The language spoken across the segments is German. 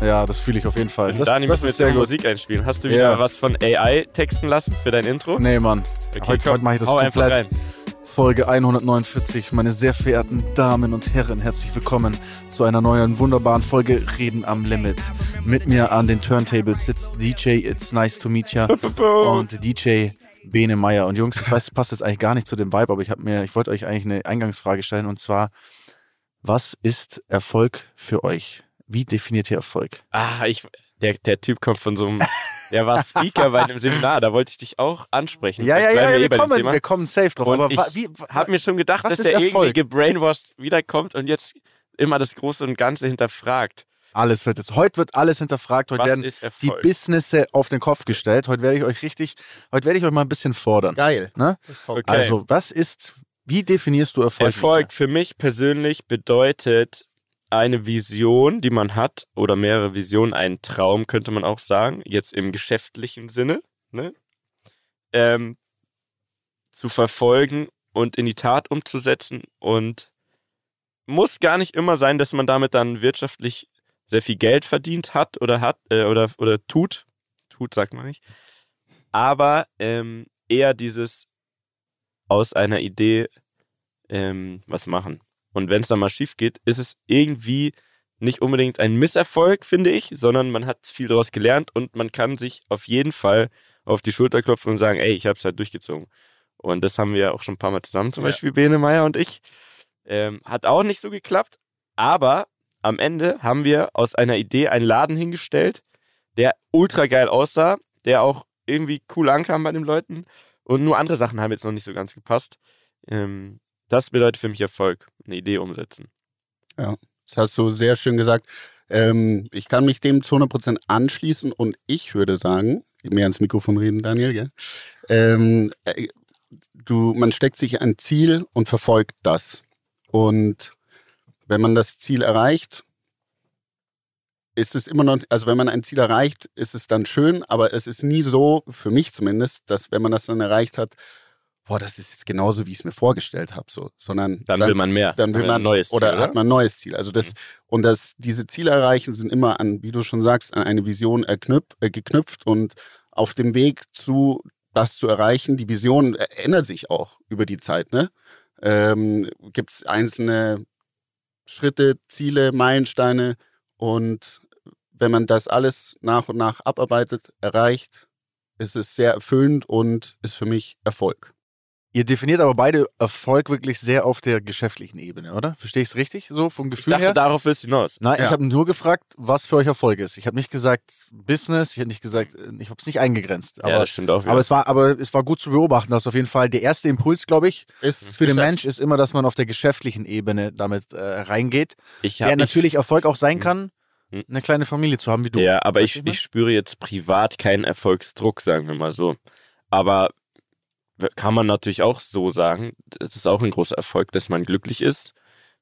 Ja, das fühle ich auf jeden Fall. Das, Dani, das müssen wir jetzt gut. Musik einspielen. Hast du wieder Ja. was von AI texten lassen für dein Intro? Nee, Mann. Okay, heute komm, heute mache ich das komplett. rein. Folge 149. Meine sehr verehrten Damen und Herren, herzlich willkommen zu einer neuen wunderbaren Folge Reden am Limit. Mit mir an den Turntables sitzt DJ It's Nice to Meet Ya und DJ Bene Meyer. Und Jungs, ich weiß, es passt jetzt eigentlich gar nicht zu dem Vibe, aber ich habe mir, ich wollte euch eigentlich eine Eingangsfrage stellen und zwar, was ist Erfolg für euch? Wie definiert ihr Erfolg? Ah, ich, der, der Typ kommt von so einem, der war Speaker bei einem Seminar, da wollte ich dich auch ansprechen. Vielleicht bleiben eh bei dem Thema. wir kommen safe drauf. Und aber ich wa- wie, hab mir schon gedacht, dass der Erfolg? irgendwie gebrainwashed wiederkommt und jetzt immer das Große und Ganze hinterfragt. alles wird jetzt, heute wird alles hinterfragt, heute Was werden die? Businesse auf den Kopf gestellt. Heute werde ich euch richtig, heute werde ich euch mal ein bisschen fordern. Geil. Ne? Okay. Also, was ist, wie definierst du Erfolg? Erfolg für mich persönlich bedeutet eine Vision, die man hat, oder mehrere Visionen, ein Traum könnte man auch sagen, jetzt im geschäftlichen Sinne, ne? ähm, zu verfolgen und in die Tat umzusetzen und muss gar nicht immer sein, dass man damit dann wirtschaftlich sehr viel Geld verdient hat oder hat äh, oder oder tut, tut sagt man nicht, aber ähm, eher dieses aus einer Idee ähm, was machen. Und wenn es dann mal schief geht, ist es irgendwie nicht unbedingt ein Misserfolg, finde ich, sondern man hat viel daraus gelernt und man kann sich auf jeden Fall auf die Schulter klopfen und sagen, ey, ich habe es halt durchgezogen. Und das haben wir ja auch schon ein paar Mal zusammen, zum Ja. Beispiel Bene Meyer und ich. Ähm, hat auch nicht so geklappt, aber am Ende haben wir aus einer Idee einen Laden hingestellt, der ultra geil aussah, der auch irgendwie cool ankam bei den Leuten und nur andere Sachen haben jetzt noch nicht so ganz gepasst. Ähm, das bedeutet für mich Erfolg, eine Idee umsetzen. Das hast du sehr schön gesagt. Ähm, ich kann mich dem zu 100% anschließen und ich würde sagen, mehr ans Mikrofon reden, Daniel, gell? Ähm, äh, du, man steckt sich ein Ziel und verfolgt das. Und wenn man das Ziel erreicht, ist es immer noch, also wenn man ein Ziel erreicht, ist es dann schön, aber es ist nie so, für mich zumindest, dass wenn man das dann erreicht hat, boah, das ist jetzt genauso, wie ich es mir vorgestellt habe, so, sondern Dann, will man mehr. dann will Ein man neues Ziel, oder hat man ein neues Ziel. Also das und das diese Ziele erreichen sind immer an, wie du schon sagst, an eine Vision erknüpf, äh, geknüpft und auf dem Weg zu das zu erreichen. Die Vision äh, ändert sich auch über die Zeit. Ne, ähm, gibt es einzelne Schritte, Ziele, Meilensteine und wenn man das alles nach und nach abarbeitet, erreicht, ist es sehr erfüllend und ist für mich Erfolg. Ihr definiert aber beide Erfolg wirklich sehr auf der geschäftlichen Ebene, oder? Verstehe ich es richtig? So vom Ich Gefühl dachte, her? darauf willst du hinaus. Nein, ich Ja. habe nur gefragt, was für euch Erfolg ist. Ich habe nicht gesagt Business, ich habe nicht gesagt, ich habe es nicht eingegrenzt. Aber, ja, das stimmt auch wieder. aber es war, aber es war gut zu beobachten, dass auf jeden Fall der erste Impuls, glaube ich, Ist für den Geschäft. Mensch ist immer, dass man auf der geschäftlichen Ebene damit äh, reingeht. ich Der natürlich ich, Erfolg auch sein Hm. kann, Hm. eine kleine Familie zu haben wie du. Ja, aber ich, ich spüre jetzt privat keinen Erfolgsdruck, sagen wir mal so. Aber kann man natürlich auch so sagen, das ist auch ein großer Erfolg, dass man glücklich ist,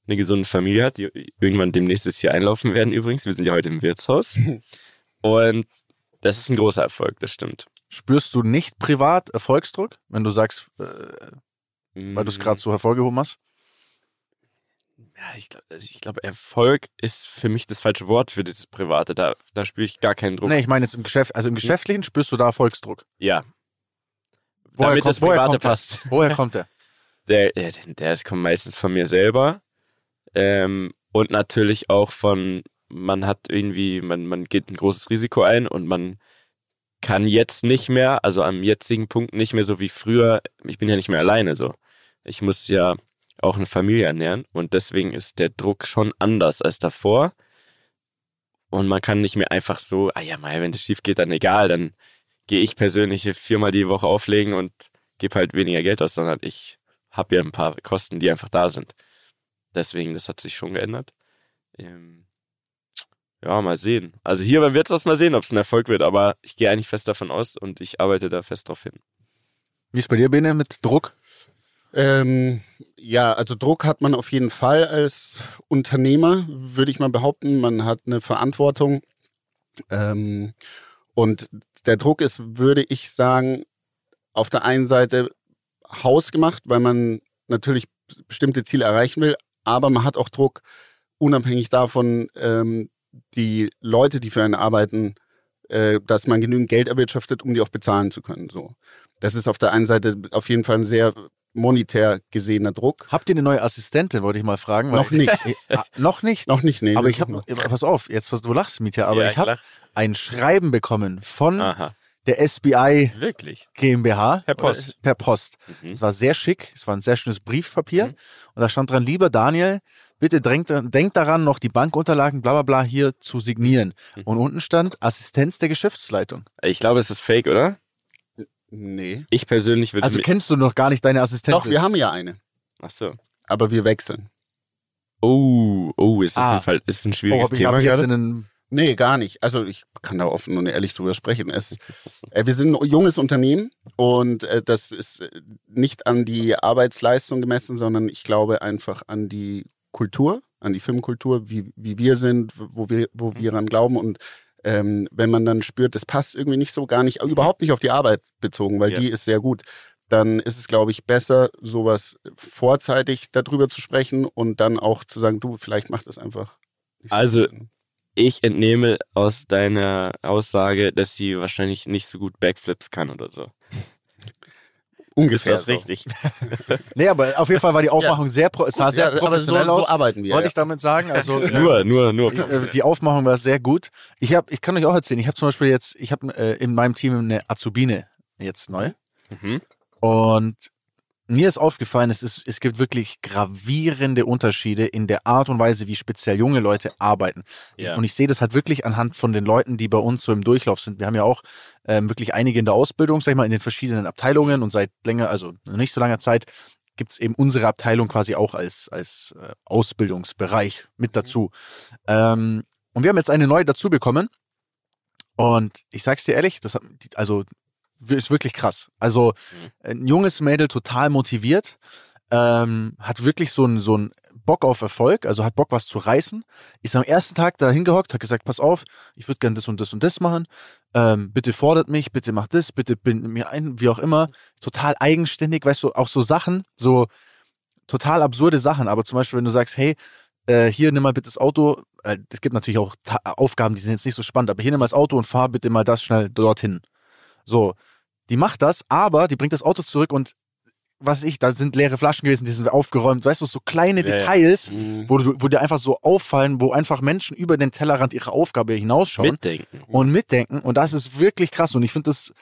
eine gesunde Familie hat, die irgendwann demnächst hier einlaufen werden übrigens. Wir sind ja heute im Wirtshaus. Und das ist ein großer Erfolg, das stimmt. Spürst du nicht privat Erfolgsdruck, wenn du sagst, äh, weil du es Mm, gerade so hervorgehoben hast? Ja, ich glaube, ich glaub, Erfolg ist für mich das falsche Wort für dieses Private. Da, da spüre ich gar keinen Druck. Nee, ich meine jetzt im Geschäft, also im Geschäftlichen spürst du da Erfolgsdruck. Ja. Woher Damit kommt- das woher Private der? passt. Woher kommt der? Der, der, der ist, kommt meistens von mir selber. Ähm, und natürlich auch von, man hat irgendwie, man, man geht ein großes Risiko ein und man kann jetzt nicht mehr, also am jetzigen Punkt nicht mehr so wie früher, ich bin ja nicht mehr alleine so. Ich muss ja auch eine Familie ernähren und deswegen ist der Druck schon anders als davor. Und man kann nicht mehr einfach so, ah ja, mal, wenn das schief geht, dann egal, dann gehe ich persönlich hier viermal die Woche auflegen und gebe halt weniger Geld aus, sondern ich habe ja ein paar Kosten, die einfach da sind. Deswegen, das hat sich schon geändert. Ähm, ja, mal sehen. Also hier beim Wirtshaus mal sehen, ob es ein Erfolg wird, aber ich gehe eigentlich fest davon aus und ich arbeite da fest drauf hin. Wie ist bei dir, Bene, mit Druck? Ähm, ja, also Druck hat man auf jeden Fall als Unternehmer, würde ich mal behaupten. Man hat eine Verantwortung. Ähm, und der Druck ist, würde ich sagen, auf der einen Seite hausgemacht, weil man natürlich bestimmte Ziele erreichen will, aber man hat auch Druck, unabhängig davon, ähm, die Leute, die für einen arbeiten, äh, dass man genügend Geld erwirtschaftet, um die auch bezahlen zu können. So. Das ist auf der einen Seite auf jeden Fall ein sehr monetär gesehener Druck. Habt ihr eine neue Assistentin, wollte ich mal fragen? Noch nicht. Ah, noch nicht? Noch nicht, nee. Aber ich habe, pass auf, jetzt was du lachst, Mietja, aber Ja, ich habe ein Schreiben bekommen von Aha. der SBI Wirklich? GmbH. Per Post. Oder- Per Post. Mhm. Es war sehr schick, es war ein sehr schönes Briefpapier Mhm. und da stand dran, lieber Daniel, bitte denkt, denkt daran, noch die Bankunterlagen, bla bla bla, hier zu signieren. Mhm. Und unten stand Assistenz der Geschäftsleitung. Ich glaube, es ist fake, oder? Nee. Ich persönlich würde Also mi- kennst du noch gar nicht deine Assistentin? Doch, wir haben ja eine. Ach so. Aber wir wechseln. Oh, oh, ist das Ah. ein Fall, ist das ein oh, schwieriges hab ich, Thema ich jetzt gerade? in einen, Nee, gar nicht. Also ich kann da offen und ehrlich drüber sprechen. Es, äh, wir sind ein junges Unternehmen und äh, das ist äh, nicht an die Arbeitsleistung gemessen, sondern ich glaube einfach an die Kultur, an die Filmkultur, wie, wie wir sind, wo wir, wo wir ran glauben. Und ähm, wenn man dann spürt, das passt irgendwie nicht so, gar nicht, überhaupt nicht auf die Arbeit bezogen, weil Ja. die ist sehr gut, dann ist es, glaube ich, besser, sowas vorzeitig darüber zu sprechen und dann auch zu sagen, du, vielleicht macht das einfach. nicht so Also, Sinn. Ich entnehme aus deiner Aussage, dass sie wahrscheinlich nicht so gut Backflips kann oder so. Ungefähr ist das so. richtig? nee, aber auf jeden Fall war die Aufmachung sehr, pro, es sah sehr Ja, so, professionell so aus. arbeiten wir. wollte ja. ich damit sagen. Also äh, nur, nur, nur. äh, die Aufmachung war sehr gut. Ich habe, ich kann euch auch erzählen. Ich habe zum Beispiel jetzt, ich habe äh, in meinem Team eine Azubine jetzt neu Mhm. und mir ist aufgefallen, es, ist, es gibt wirklich gravierende Unterschiede in der Art und Weise, wie speziell junge Leute arbeiten. Ja. Und ich sehe das halt wirklich anhand von den Leuten, die bei uns so im Durchlauf sind. Wir haben ja auch ähm, wirklich einige in der Ausbildung, sag ich mal, in den verschiedenen Abteilungen und seit länger, also nicht so langer Zeit, gibt es eben unsere Abteilung quasi auch als, als äh, Ausbildungsbereich mit dazu. Ähm, und wir haben jetzt eine neue dazu bekommen. Und ich sag's dir ehrlich, das hat, also ist wirklich krass. Also ein junges Mädel total motiviert, ähm, hat wirklich so einen so einen Bock auf Erfolg, also hat Bock was zu reißen. Ist am ersten Tag da hingehockt, hat gesagt, pass auf, ich würde gerne das und das und das machen. Ähm, bitte fordert mich, bitte macht das, bitte bindet mir ein, wie auch immer. Total eigenständig, weißt du, auch so Sachen, so total absurde Sachen. Aber zum Beispiel, wenn du sagst, hey, äh, hier nimm mal bitte das Auto. Äh, es gibt natürlich auch Ta Aufgaben, die sind jetzt nicht so spannend, aber hier nimm mal das Auto und fahr bitte mal das schnell dorthin. So, die macht das, aber die bringt das Auto zurück und was ich, da sind leere Flaschen gewesen, die sind aufgeräumt, weißt du, so kleine ja. Details, Mhm. Wo, du, wo dir einfach so auffallen, wo einfach Menschen über den Tellerrand ihrer Aufgabe hinausschauen Mitdenken. und mitdenken. Und das ist wirklich krass. Und ich finde das,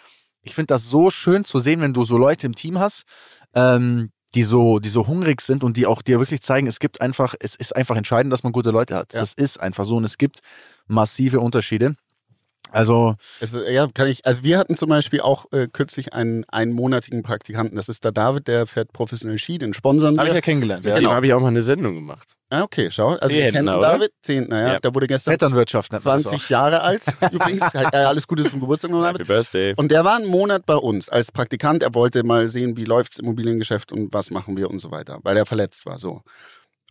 ich finde das so schön zu sehen, wenn du so Leute im Team hast, ähm, die so, die so hungrig sind und die auch dir wirklich zeigen, es gibt einfach, es ist einfach entscheidend, dass man gute Leute hat. Ja. Das ist einfach so und es gibt massive Unterschiede. Also, Es, ist- ja, kann ich. Also wir hatten zum Beispiel auch äh, kürzlich einen einmonatigen Praktikanten. Das ist der David, der fährt professionell Ski, den sponsern habe ich ja kennengelernt. Ja. Genau. habe ich auch mal eine Sendung gemacht. Ah, okay, schau. Also wir kennen Zehntner, oder? David, Zehntner, ja. Ja. Der wurde gestern Vetternwirtschaft nennt man das 20 Jahre alt. Übrigens, äh, alles Gute zum Geburtstag noch, Happy David. Birthday. Und der war einen Monat bei uns als Praktikant. Er wollte mal sehen, wie läuft's Immobiliengeschäft und was machen wir und so weiter, weil er verletzt war. So.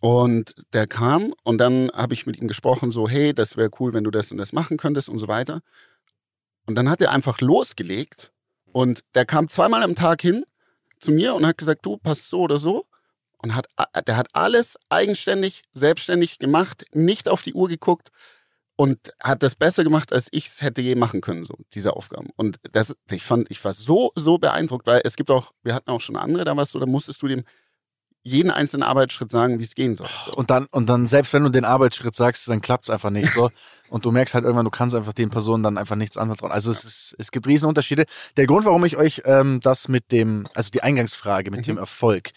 Und der kam und dann habe ich mit ihm gesprochen, so, hey, das wäre cool, wenn du das und das machen könntest und so weiter. Und dann hat er einfach losgelegt und der kam zweimal am Tag hin zu mir und hat gesagt, du, passt so oder so. Und hat, der hat alles eigenständig, selbstständig gemacht, nicht auf die Uhr geguckt und hat das besser gemacht, als ich es hätte je machen können, so diese Aufgaben. Und das, ich fand, ich war so, so beeindruckt, weil es gibt auch, wir hatten auch schon andere, da warst du, da musstest du dem jeden einzelnen Arbeitsschritt sagen, wie es gehen soll. So. Und dann, und dann, selbst wenn du den Arbeitsschritt sagst, dann klappt es einfach nicht so. Und du merkst halt irgendwann, du kannst einfach den Personen dann einfach nichts anvertrauen. Also es, ist, es gibt Riesenunterschiede. Der Grund, warum ich euch ähm, das mit dem, also die Eingangsfrage mit Mhm. dem Erfolg,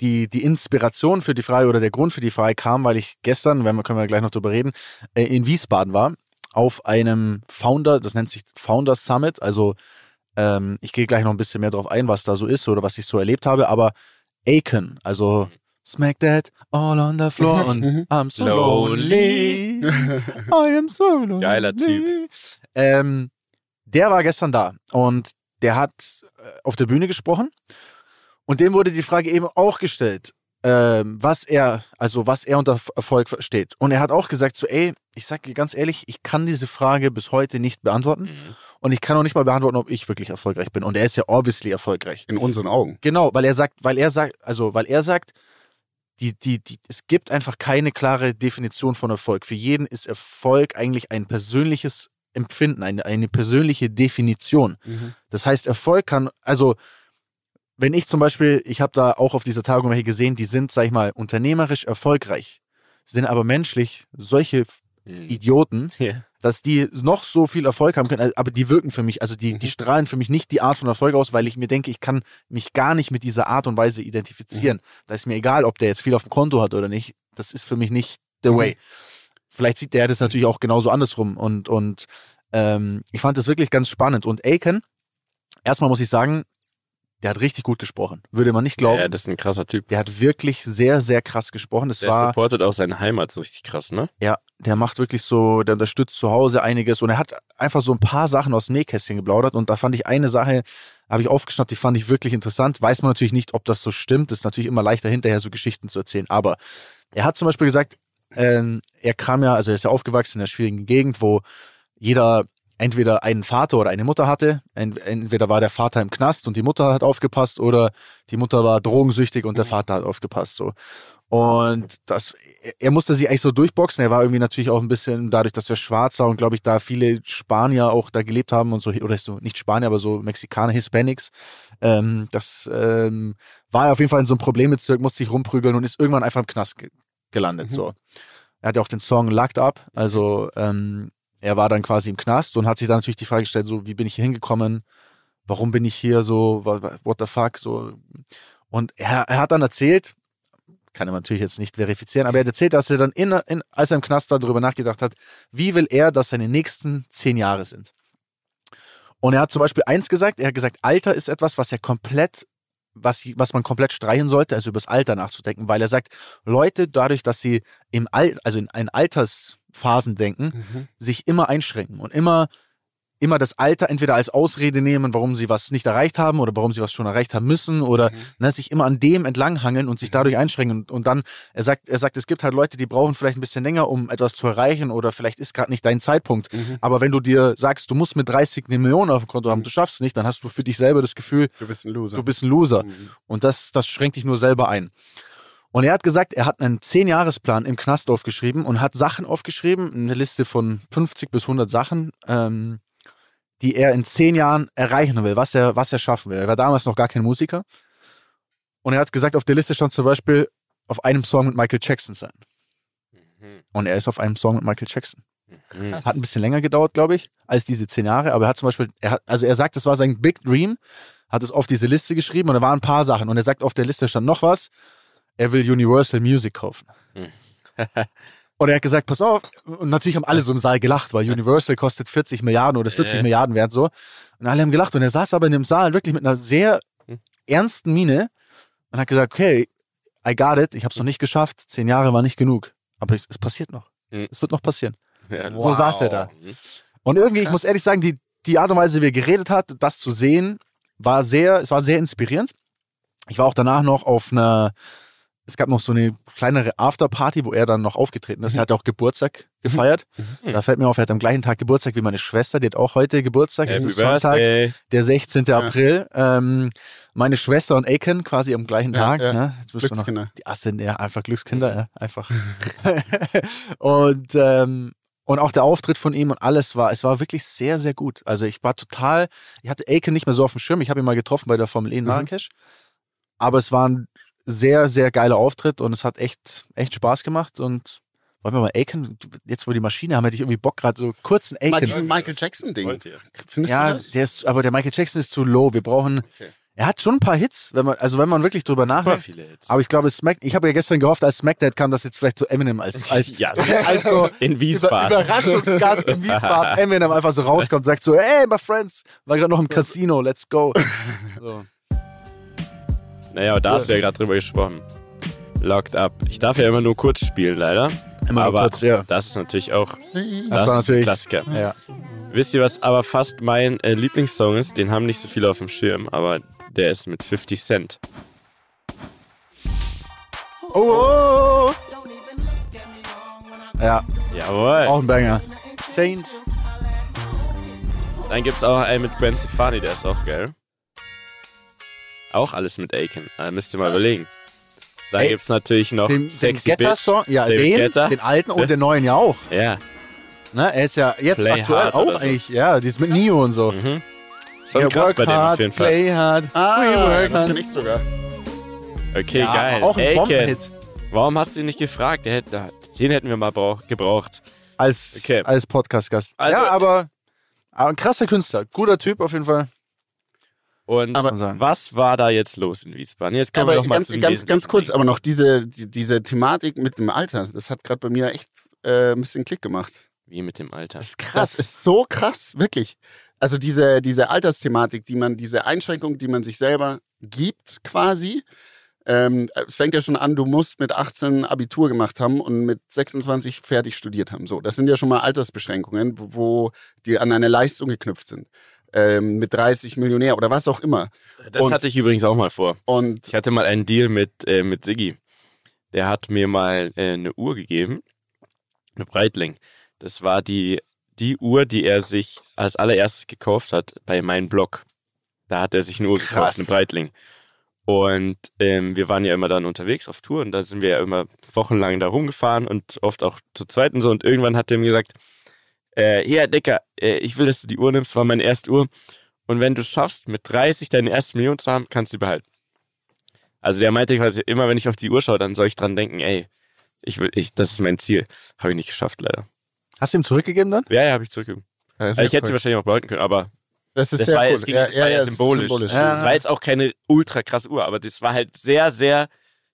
die, die Inspiration für die Frage oder der Grund für die Frage kam, weil ich gestern, wenn wir, können wir gleich noch drüber reden, äh, in Wiesbaden war, auf einem Founder, das nennt sich Founder Summit. Also ähm, ich gehe gleich noch ein bisschen mehr drauf ein, was da so ist oder was ich so erlebt habe, aber Aiken, also Smack that all on the floor und Mhm. I'm so Lonely. I am so lonely. Geiler Typ. Ähm, der war gestern da und der hat äh, auf der Bühne gesprochen und dem wurde die Frage eben auch gestellt, was er, also was er unter Erfolg versteht. Und er hat auch gesagt, so, ey, ich sag dir ganz ehrlich, ich kann diese Frage bis heute nicht beantworten Mhm. und ich kann auch nicht mal beantworten, ob ich wirklich erfolgreich bin. Und er ist ja obviously erfolgreich. In unseren Augen. Genau, weil er sagt, weil er sagt, also weil er sagt, die, die, die, es gibt einfach keine klare Definition von Erfolg. Für jeden ist Erfolg eigentlich ein persönliches Empfinden, eine, eine persönliche Definition. Mhm. Das heißt, Erfolg kann, also wenn ich zum Beispiel, ich habe da auch auf dieser Tagung welche gesehen, die sind, sag ich mal, unternehmerisch erfolgreich, sind aber menschlich solche Hm. Idioten, Ja. dass die noch so viel Erfolg haben können, aber die wirken für mich, also die, die Mhm. strahlen für mich nicht die Art von Erfolg aus, weil ich mir denke, ich kann mich gar nicht mit dieser Art und Weise identifizieren. Da ist mir egal, ob der jetzt viel auf dem Konto hat oder nicht. Das ist für mich nicht the Mhm. way. Vielleicht sieht der das natürlich auch genauso andersrum und, und ähm, ich fand das wirklich ganz spannend. Und Aiken, erstmal muss ich sagen, der hat richtig gut gesprochen. Würde man nicht glauben. Ja, das ist ein krasser Typ. der hat wirklich sehr, sehr krass gesprochen. Das Der war, supportet auch seine Heimat so richtig krass, ne? ja, der macht wirklich so, der unterstützt zu Hause einiges und er hat einfach so ein paar Sachen aus dem Nähkästchen geplaudert und da fand ich eine Sache, habe ich aufgeschnappt, die fand ich wirklich interessant. Weiß man natürlich nicht, ob das so stimmt. Das ist natürlich immer leichter hinterher so Geschichten zu erzählen. Aber er hat zum Beispiel gesagt, ähm, er kam ja, also er ist ja aufgewachsen in einer schwierigen Gegend, wo jeder entweder einen Vater oder eine Mutter hatte. Ent- Entweder war der Vater im Knast und die Mutter hat aufgepasst oder die Mutter war drogensüchtig und der Vater hat aufgepasst. So. Und das, er musste sich eigentlich so durchboxen. Er war irgendwie natürlich auch ein bisschen, dadurch, dass er schwarz war und glaube ich, da viele Spanier auch da gelebt haben und so, oder so, nicht Spanier, aber so Mexikaner, Hispanics. Ähm, das ähm, war er auf jeden Fall in so einem Problembezirk, musste sich rumprügeln und ist irgendwann einfach im Knast ge gelandet. Mhm. So. Er hat ja auch den Song Locked Up, also ähm, er war dann quasi im Knast und hat sich dann natürlich die Frage gestellt, so, wie bin ich hier hingekommen? Warum bin ich hier so? What the fuck? So. Und er, er hat dann erzählt, kann er natürlich jetzt nicht verifizieren, aber er hat erzählt, dass er dann, in, in, als er im Knast war, darüber nachgedacht hat, wie will er, dass seine nächsten zehn Jahre sind. Und er hat zum Beispiel eins gesagt, er hat gesagt, Alter ist etwas, was er komplett, was, was man komplett streichen sollte, also über das Alter nachzudenken, weil er sagt, Leute, dadurch, dass sie im Al also in, in Altersphasen denken, Mhm. sich immer einschränken und immer, immer das Alter entweder als Ausrede nehmen, warum sie was nicht erreicht haben oder warum sie was schon erreicht haben müssen oder Mhm. ne, sich immer an dem entlanghangeln und sich dadurch einschränken. Und, und dann, er sagt, er sagt, es gibt halt Leute, die brauchen vielleicht ein bisschen länger, um etwas zu erreichen oder vielleicht ist gerade nicht dein Zeitpunkt. Mhm. Aber wenn du dir sagst, du musst mit 30 eine Million auf dem Konto haben, du schaffst es nicht, dann hast du für dich selber das Gefühl, Du bist ein Loser. du bist ein Loser. Mhm. Und das, das schränkt dich nur selber ein. Und er hat gesagt, er hat einen 10-Jahres-Plan im Knast aufgeschrieben und hat Sachen aufgeschrieben, eine Liste von 50 bis 100 Sachen, ähm, die er in 10 Jahren erreichen will, was er, was er schaffen will. Er war damals noch gar kein Musiker. Und er hat gesagt, auf der Liste stand zum Beispiel auf einem Song mit Michael Jackson sein. Mhm. Und er ist auf einem Song mit Michael Jackson. Mhm. Hat ein bisschen länger gedauert, glaube ich, als diese zehn Jahre. Aber er hat zum Beispiel, er hat, also er sagt, das war sein Big Dream, hat es auf diese Liste geschrieben und da waren ein paar Sachen. Und er sagt, auf der Liste stand noch was. Er will Universal Music kaufen. Hm. und er hat gesagt, pass auf. Und natürlich haben alle so im Saal gelacht, weil Universal kostet 40 Milliarden oder ist 40 Äh. Milliarden wert so. Und alle haben gelacht. Und er saß aber in dem Saal wirklich mit einer sehr Hm. ernsten Miene und hat gesagt, okay, I got it, ich habe es noch nicht geschafft. Zehn Jahre war nicht genug. Aber es, es passiert noch. Hm. Es wird noch passieren. Ja, So saß er da. Und irgendwie, ich Krass. muss ehrlich sagen, die, die Art und Weise, wie er geredet hat, das zu sehen, war sehr, es war sehr inspirierend. Ich war auch danach noch auf einer, es gab noch so eine kleinere Afterparty, wo er dann noch aufgetreten ist. Er hat auch Geburtstag gefeiert. Mhm. Da fällt mir auf, er hat am gleichen Tag Geburtstag wie meine Schwester, die hat auch heute Geburtstag. Es Happy ist Sonntag, der 16. Ja. April. Ähm, meine Schwester und Aiken quasi am gleichen Ja, Tag. ja. Ne? Jetzt bist du noch Glückskinder. die Asse, ja, einfach Glückskinder, ja, einfach. und, ähm, und auch der Auftritt von ihm und alles war, es war wirklich sehr, sehr gut. Also ich war total, ich hatte Aiken nicht mehr so auf dem Schirm, ich habe ihn mal getroffen bei der Formel E in Mhm. Marrakesch. Aber es war ein sehr, sehr geiler Auftritt und es hat echt, echt Spaß gemacht und wollen wir mal Aiken, jetzt wo wir die Maschine haben, hätte ich irgendwie Bock gerade so kurz ein Mal Aiken. diesen Michael Jackson-Ding. Findest Ja, du das? der ist, aber der Michael Jackson ist zu low. Wir brauchen, Okay. er hat schon ein paar Hits, wenn man, also wenn man wirklich drüber nachdenkt. viele Hits. Aber ich glaube, Smack, ich habe ja gestern gehofft, als SmackDad kam, dass jetzt vielleicht so Eminem als, als, ja, als so in Über, Wiesbaden. Überraschungsgast in Wiesbaden Eminem einfach so rauskommt und sagt so, hey, my friends, war gerade noch im Casino, let's go. So. Naja, aber da hast du ja gerade drüber gesprochen. Locked Up. Ich darf ja immer nur kurz spielen, leider. Immer aber kurz, ja. das ist natürlich auch Das ein natürlich- Klassiker. ja. Wisst ihr, was aber fast mein äh, Lieblingssong ist? Den haben nicht so viele auf dem Schirm, aber der ist mit 50 Cent. Oh, oh, oh. Ja, Jawohl. auch ein Banger. Changed. Dann gibt's auch einen mit Gwen Stefani, der ist auch geil. Auch alles mit Aiken. Da müsst ihr mal Was? überlegen. Da Ey, gibt es natürlich noch Den, den Sexy Bitch. Getter-Song, ja, David den, Guetta. den alten und den neuen ja auch. Ja. Ne? Er ist ja jetzt Play aktuell auch so. eigentlich, ja, die ist mit Neo und so. Mhm. Schon Ja, krass work bei dem hard, auf jeden Fall. play hard, we Ah, work das hard. kann ich sogar. Okay, ja, geil. Auch ein Aiken, Bombenhit. warum hast du ihn nicht gefragt? Hätte, den hätten wir mal brauch, gebraucht. Als, Okay. als Podcast-Gast. Also- ja, aber, aber ein krasser Künstler. Guter Typ auf jeden Fall. Und Aber- was war da jetzt los in Wiesbaden? Jetzt kommen wir doch mal ganz, zu ganz, ganz kurz, aber noch diese, die, diese Thematik mit dem Alter, das hat gerade bei mir echt äh, ein bisschen Klick gemacht. Wie mit dem Alter. Das ist Das ist so krass, wirklich. Also diese, diese Altersthematik, die man, diese Einschränkung, die man sich selber gibt, quasi. Ähm, es fängt ja schon an, du musst mit 18 Abitur gemacht haben und mit 26 fertig studiert haben. So, das sind ja schon mal Altersbeschränkungen, wo die an eine Leistung geknüpft sind. Ähm, mit 30 Millionär oder was auch immer. Das Und- hatte ich übrigens auch mal vor. Und Ich hatte mal einen Deal mit, äh, mit Siggi. Der hat mir mal äh, eine Uhr gegeben. Eine Breitling. Das war die, die Uhr, die er sich als allererstes gekauft hat bei meinem Blog. Da hat er sich eine Uhr Krass. gekauft, eine Breitling. Und ähm, wir waren ja immer dann unterwegs auf Tour und da sind wir ja immer wochenlang da rumgefahren und oft auch zu zweit und so. Und irgendwann hat er mir gesagt, äh, hier, Dicker, äh, ich will, dass du die Uhr nimmst, war meine erste Uhr. Und wenn du es schaffst, mit 30 deine erste Million zu haben, kannst du die behalten. Also der meinte quasi, immer wenn ich auf die Uhr schaue, dann soll ich dran denken, ey, ich will, ich, das ist mein Ziel. Habe ich nicht geschafft, leider. Hast du ihm zurückgegeben dann? Ja, ja, habe ich zurückgegeben. Ja, Also ich hätte sie wahrscheinlich auch behalten können, aber das ist das sehr war, cool. es ging, das war ja, ist symbolisch. Ja. Das war jetzt auch keine ultra krasse Uhr, aber das war halt sehr, sehr,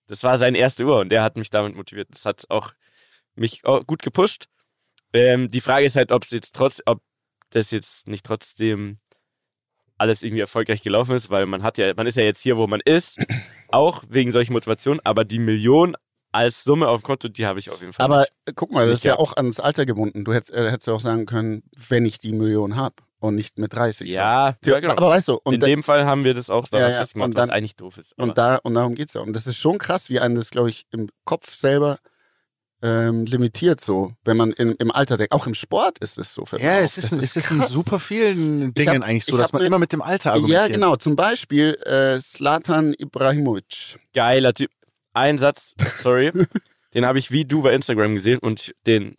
das war seine erste Uhr und der hat mich damit motiviert. Das hat auch mich auch gut gepusht. Ähm, die Frage ist halt, ob es jetzt trotz, ob das jetzt nicht trotzdem alles irgendwie erfolgreich gelaufen ist, weil man hat ja, man ist ja jetzt hier, wo man ist, auch wegen solchen Motivationen, aber die Million als Summe auf dem Konto, die habe ich auf jeden Fall Aber nicht. guck mal, das ist ja auch ans Alter gebunden. Du hättest, äh, hättest ja auch sagen können, wenn ich die Million habe und nicht mit 30. Ja, so. ja, genau. Aber weißt du, in da- dem Fall haben wir das auch daran Ja, ja, festgemacht, dann- was eigentlich doof ist. Aber und, da, und darum geht's ja. Und das ist schon krass, wie einen das, glaube ich, im Kopf selber ähm, limitiert so, wenn man in, im Alter denkt. Auch im Sport ist es so. Ja, es ist, Das es ist in super vielen Dingen hab- eigentlich so, ich dass man mir- immer mit dem Alter argumentiert. Ja, genau. Zum Beispiel äh, Slatan Ibrahimovic. geiler Typ. Ein Satz, sorry, den habe ich wie du bei Instagram gesehen und den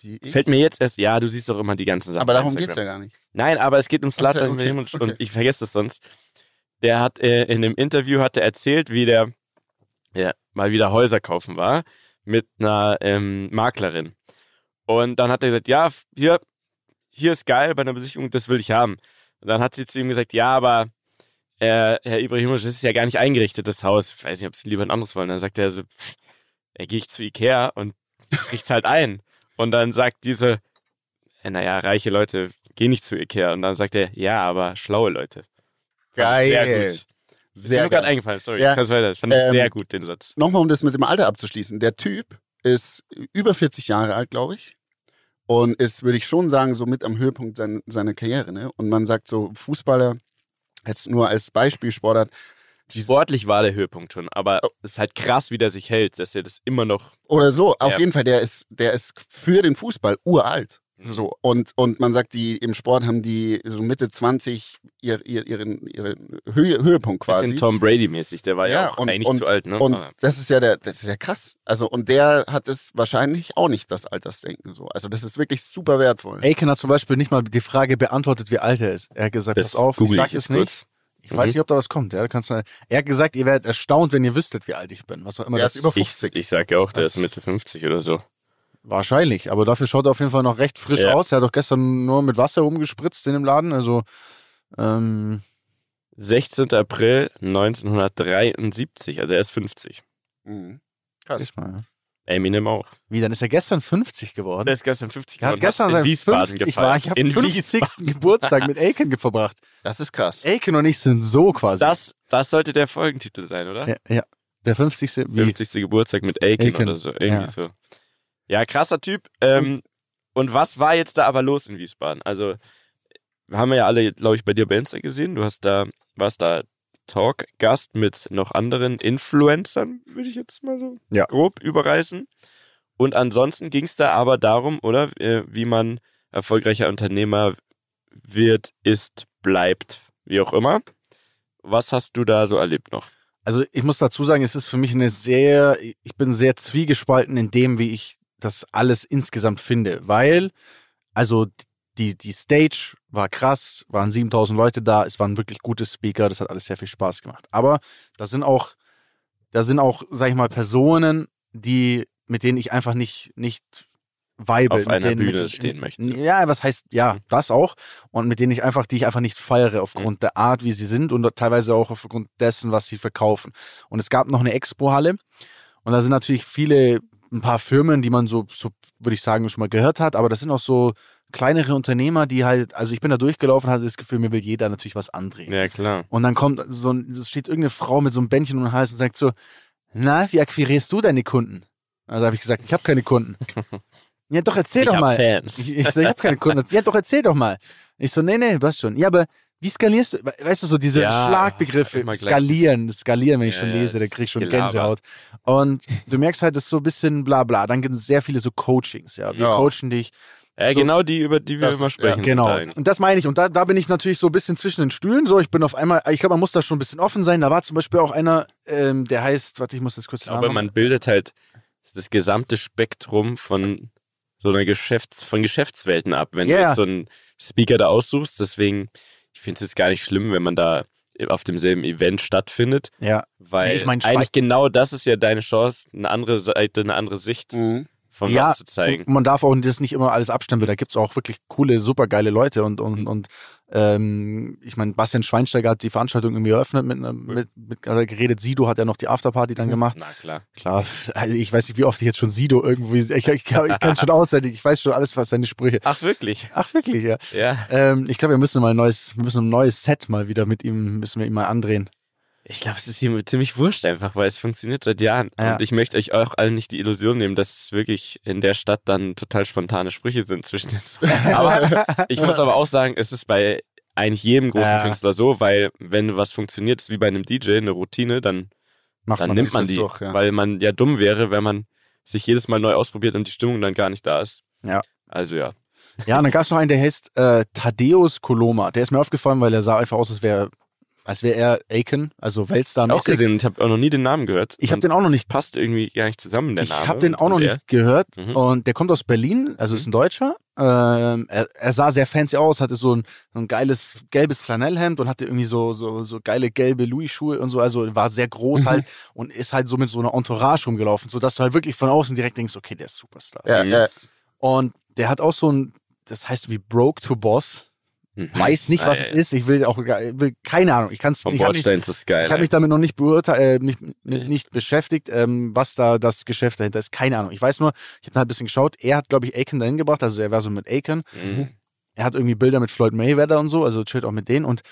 ich? fällt mir jetzt erst, ja, du siehst doch immer die ganzen Sachen. Aber darum Instagram. geht's ja gar nicht. Nein, aber es geht um Slatan okay, Ibrahimovic okay. und ich vergesse das sonst. Der hat äh, in dem Interview hat er erzählt, wie der ja, mal wieder Häuser kaufen war mit einer ähm, Maklerin. Und dann hat er gesagt, ja, hier, hier ist geil bei einer Besichtigung, das will ich haben. Und dann hat sie zu ihm gesagt, ja, aber äh, Herr Ibrahimovic, das ist ja gar nicht eingerichtet, das Haus. Ich weiß nicht, ob sie lieber ein anderes wollen. Dann sagt er so, er gehe ich zu Ikea und kriegt's halt ein. Und dann sagt diese, äh, naja, reiche Leute gehen nicht zu Ikea. Und dann sagt er, ja, aber schlaue Leute. Geil. Sehr gut. Ist mir Sehr gerade eingefallen, sorry, Ja. du weiter. Das fand ich Ähm, sehr gut, den Satz. Nochmal, um das mit dem Alter abzuschließen. Der Typ ist über 40 Jahre alt, glaube ich. Und ist, würde ich schon sagen, so mit am Höhepunkt sein, seiner Karriere. Ne? Und man sagt so, Fußballer, jetzt nur als Beispielsportart, die- Sportlich war der Höhepunkt schon, aber Oh. es ist halt krass, wie der sich hält, dass er das immer noch. oder so, auf Ja. jeden Fall, der ist, der ist für den Fußball uralt. Mhm. So, und, und man sagt, die im Sport haben die so Mitte 20 ihr, ihr, ihren, ihren Höhe, Höhepunkt quasi. Bisschen Tom Brady-mäßig, der war ja, Ja, auch und- eigentlich und- zu alt, ne? Und Aber das ist ja der, das ist ja krass. Also, und der hat es wahrscheinlich auch nicht, das Altersdenken so. Also, das ist wirklich super wertvoll. Aiken hat zum Beispiel nicht mal die Frage beantwortet, wie alt er ist. Er hat gesagt, das pass auf, ich sag ich es jetzt nicht. kurz. Ich weiß Mhm. nicht, ob da was kommt. Ja, kannst du, er hat gesagt, ihr werdet erstaunt, wenn ihr wüsstet, wie alt ich bin. Was auch immer Er das ist über Ich, 50. ich sag ja auch, der Das- ist Mitte 50 oder so. Wahrscheinlich, aber dafür schaut er auf jeden Fall noch recht frisch Ja. aus. Er hat doch gestern nur mit Wasser rumgespritzt in dem Laden. Also, ähm, 16. April 1973, also er ist 50. Mhm. Krass. ist mal, ja. Eminem auch. Wie, dann ist er gestern 50 geworden? Der ist gestern 50 Er hat geworden, gestern in seinen Wiesbaden 50 gefeiert. war. Ich habe in 50. Wiesbaden. Geburtstag mit Aiken verbracht. Das ist krass. Aiken und ich sind so quasi. Das, das sollte der Folgentitel sein, oder? ja, ja. Der 50. Wie? 50. Geburtstag mit Aiken, Aiken, oder so. Irgendwie ja. so. Ja, krasser Typ. Ähm, und was war jetzt da aber los in Wiesbaden? Also, wir haben ja alle, glaube ich, bei dir bei Insta gesehen. Du hast da, warst da Talk-Gast mit noch anderen Influencern, würde ich jetzt mal so Ja. grob überreißen. Und ansonsten ging es da aber darum, oder? Äh, Wie man erfolgreicher Unternehmer wird, ist, bleibt, wie auch immer. Was hast du da so erlebt noch? Also ich muss dazu sagen, es ist für mich eine sehr, ich bin sehr zwiegespalten in dem, wie ich das alles insgesamt finde, weil, also die, die Stage war krass, waren 7000 Leute da, es waren wirklich gute Speaker, das hat alles sehr viel Spaß gemacht. Aber da sind auch, da sind auch, sag ich mal, Personen, die, mit denen ich einfach nicht, nicht vibe. Auf mit einer denen, Bühne mit, stehen möchte. Ja, was heißt, ja, Mhm. das auch. Und mit denen ich einfach, die ich einfach nicht feiere aufgrund der Art, wie sie sind und teilweise auch aufgrund dessen, was sie verkaufen. Und es gab noch eine Expo-Halle und da sind natürlich viele, ein paar Firmen, die man so, so würde ich sagen, schon mal gehört hat, aber das sind auch so kleinere Unternehmer, die halt, also ich bin da durchgelaufen, hatte das Gefühl, mir will jeder natürlich was andrehen. Ja, klar. Und dann kommt so ein, es steht irgendeine Frau mit so einem Bändchen um den Hals und sagt so, na, wie akquirierst du deine Kunden? Also habe ich gesagt, ich habe keine Kunden. ja, doch, erzähl ich doch mal. Fans. Ich, ich so, ich habe keine Kunden. Ja, doch, erzähl doch mal. Ich so, nee, nee, was schon. Ja, aber wie skalierst du? Weißt du, so diese Ja, Schlagbegriffe, skalieren, skalieren, wenn ich Ja, schon ja, lese, da das krieg ich schon Gelaber. Gänsehaut. Und du merkst halt, das ist so ein bisschen bla bla. Dann gibt es sehr viele so Coachings, ja. Wir Ja. coachen dich. Ja, So- genau die, über die wir Das- immer sprechen. ja, Genau. Und das meine ich. Und da, da bin ich natürlich so ein bisschen zwischen den Stühlen. So, ich bin auf einmal, ich glaube, man muss da schon ein bisschen offen sein. Da war zum Beispiel auch einer, ähm, der heißt, warte, ich muss das kurz glaube, Namen- man bildet halt das gesamte Spektrum von so einer Geschäfts-, von Geschäftswelten ab, wenn Ja. du jetzt so einen Speaker da aussuchst. Deswegen, ich finde es jetzt gar nicht schlimm, wenn man da auf demselben Event stattfindet, Ja. weil Nee, ich mein, eigentlich genau das ist ja deine Chance, eine andere Seite, eine andere Sicht Mhm. Von ja, was zu zeigen. man darf auch das nicht immer alles abstempeln. Da gibt's auch wirklich coole, supergeile Leute und, und, Mhm. und ähm, ich meine, Bastian Schweinsteiger hat die Veranstaltung irgendwie eröffnet mit, einer- mit, mit hat er geredet, Sido hat ja noch die Afterparty dann gemacht. Na klar. Klar, also ich weiß nicht, wie oft ich jetzt schon Sido irgendwie, ich, ich, ich kann schon auswendig, ich weiß schon alles, was seine Sprüche. Ach, wirklich? Ach wirklich, ja. Ja. Ähm, ich glaube, wir müssen mal ein neues, wir müssen ein neues Set mal wieder mit ihm, müssen wir ihm mal andrehen. Ich glaube, es ist ihm ziemlich wurscht einfach, weil es funktioniert seit Jahren. Ja. Und ich möchte euch auch allen nicht die Illusion nehmen, dass es wirklich in der Stadt dann total spontane Sprüche sind zwischen den zwei. Aber ich muss aber auch sagen, es ist bei eigentlich jedem großen Ja. Künstler so, weil wenn was funktioniert, ist wie bei einem DJ eine Routine, dann, Macht dann man nimmt man die. durch, ja. Weil man ja dumm wäre, wenn man sich jedes Mal neu ausprobiert und die Stimmung dann gar nicht da ist. Ja. Also ja. Ja, und dann gab es noch einen, der heißt äh, Thaddeus Koloma. Der ist mir aufgefallen, weil er sah einfach aus, als wäre als wäre er Aiken, also weltstar Auch gesehen, ich habe auch noch nie den Namen gehört. Ich habe Und den auch noch nicht. passt irgendwie gar nicht zusammen, der Ich Name. habe den auch noch Und nicht gehört. Mhm. Und der kommt aus Berlin, also ist ein Deutscher. Ähm, er, er sah sehr fancy aus, hatte so ein, so ein geiles gelbes Flanellhemd und hatte irgendwie so, so, so geile gelbe Louis-Schuhe und so. Also war sehr groß Mhm. halt und ist halt so mit so einer Entourage rumgelaufen, sodass du halt wirklich von außen direkt denkst, okay, der ist Superstar. Ja, Mhm. ja. Und der hat auch so ein, das heißt wie Broke to Boss. Weiß nicht, was es ist. Ich will auch, will, keine Ahnung. Ich kann es mich, Bordstein zu Sky. ich habe mich damit noch nicht beurteilt, äh, nicht, nicht beschäftigt, ähm, was da das Geschäft dahinter ist. Keine Ahnung. Ich weiß nur, ich habe da ein bisschen geschaut. Er hat, glaube ich, Aiken dahin gebracht. Also er war so mit Aiken. Mhm. Er hat irgendwie Bilder mit Floyd Mayweather und so, also chillt auch mit denen. Und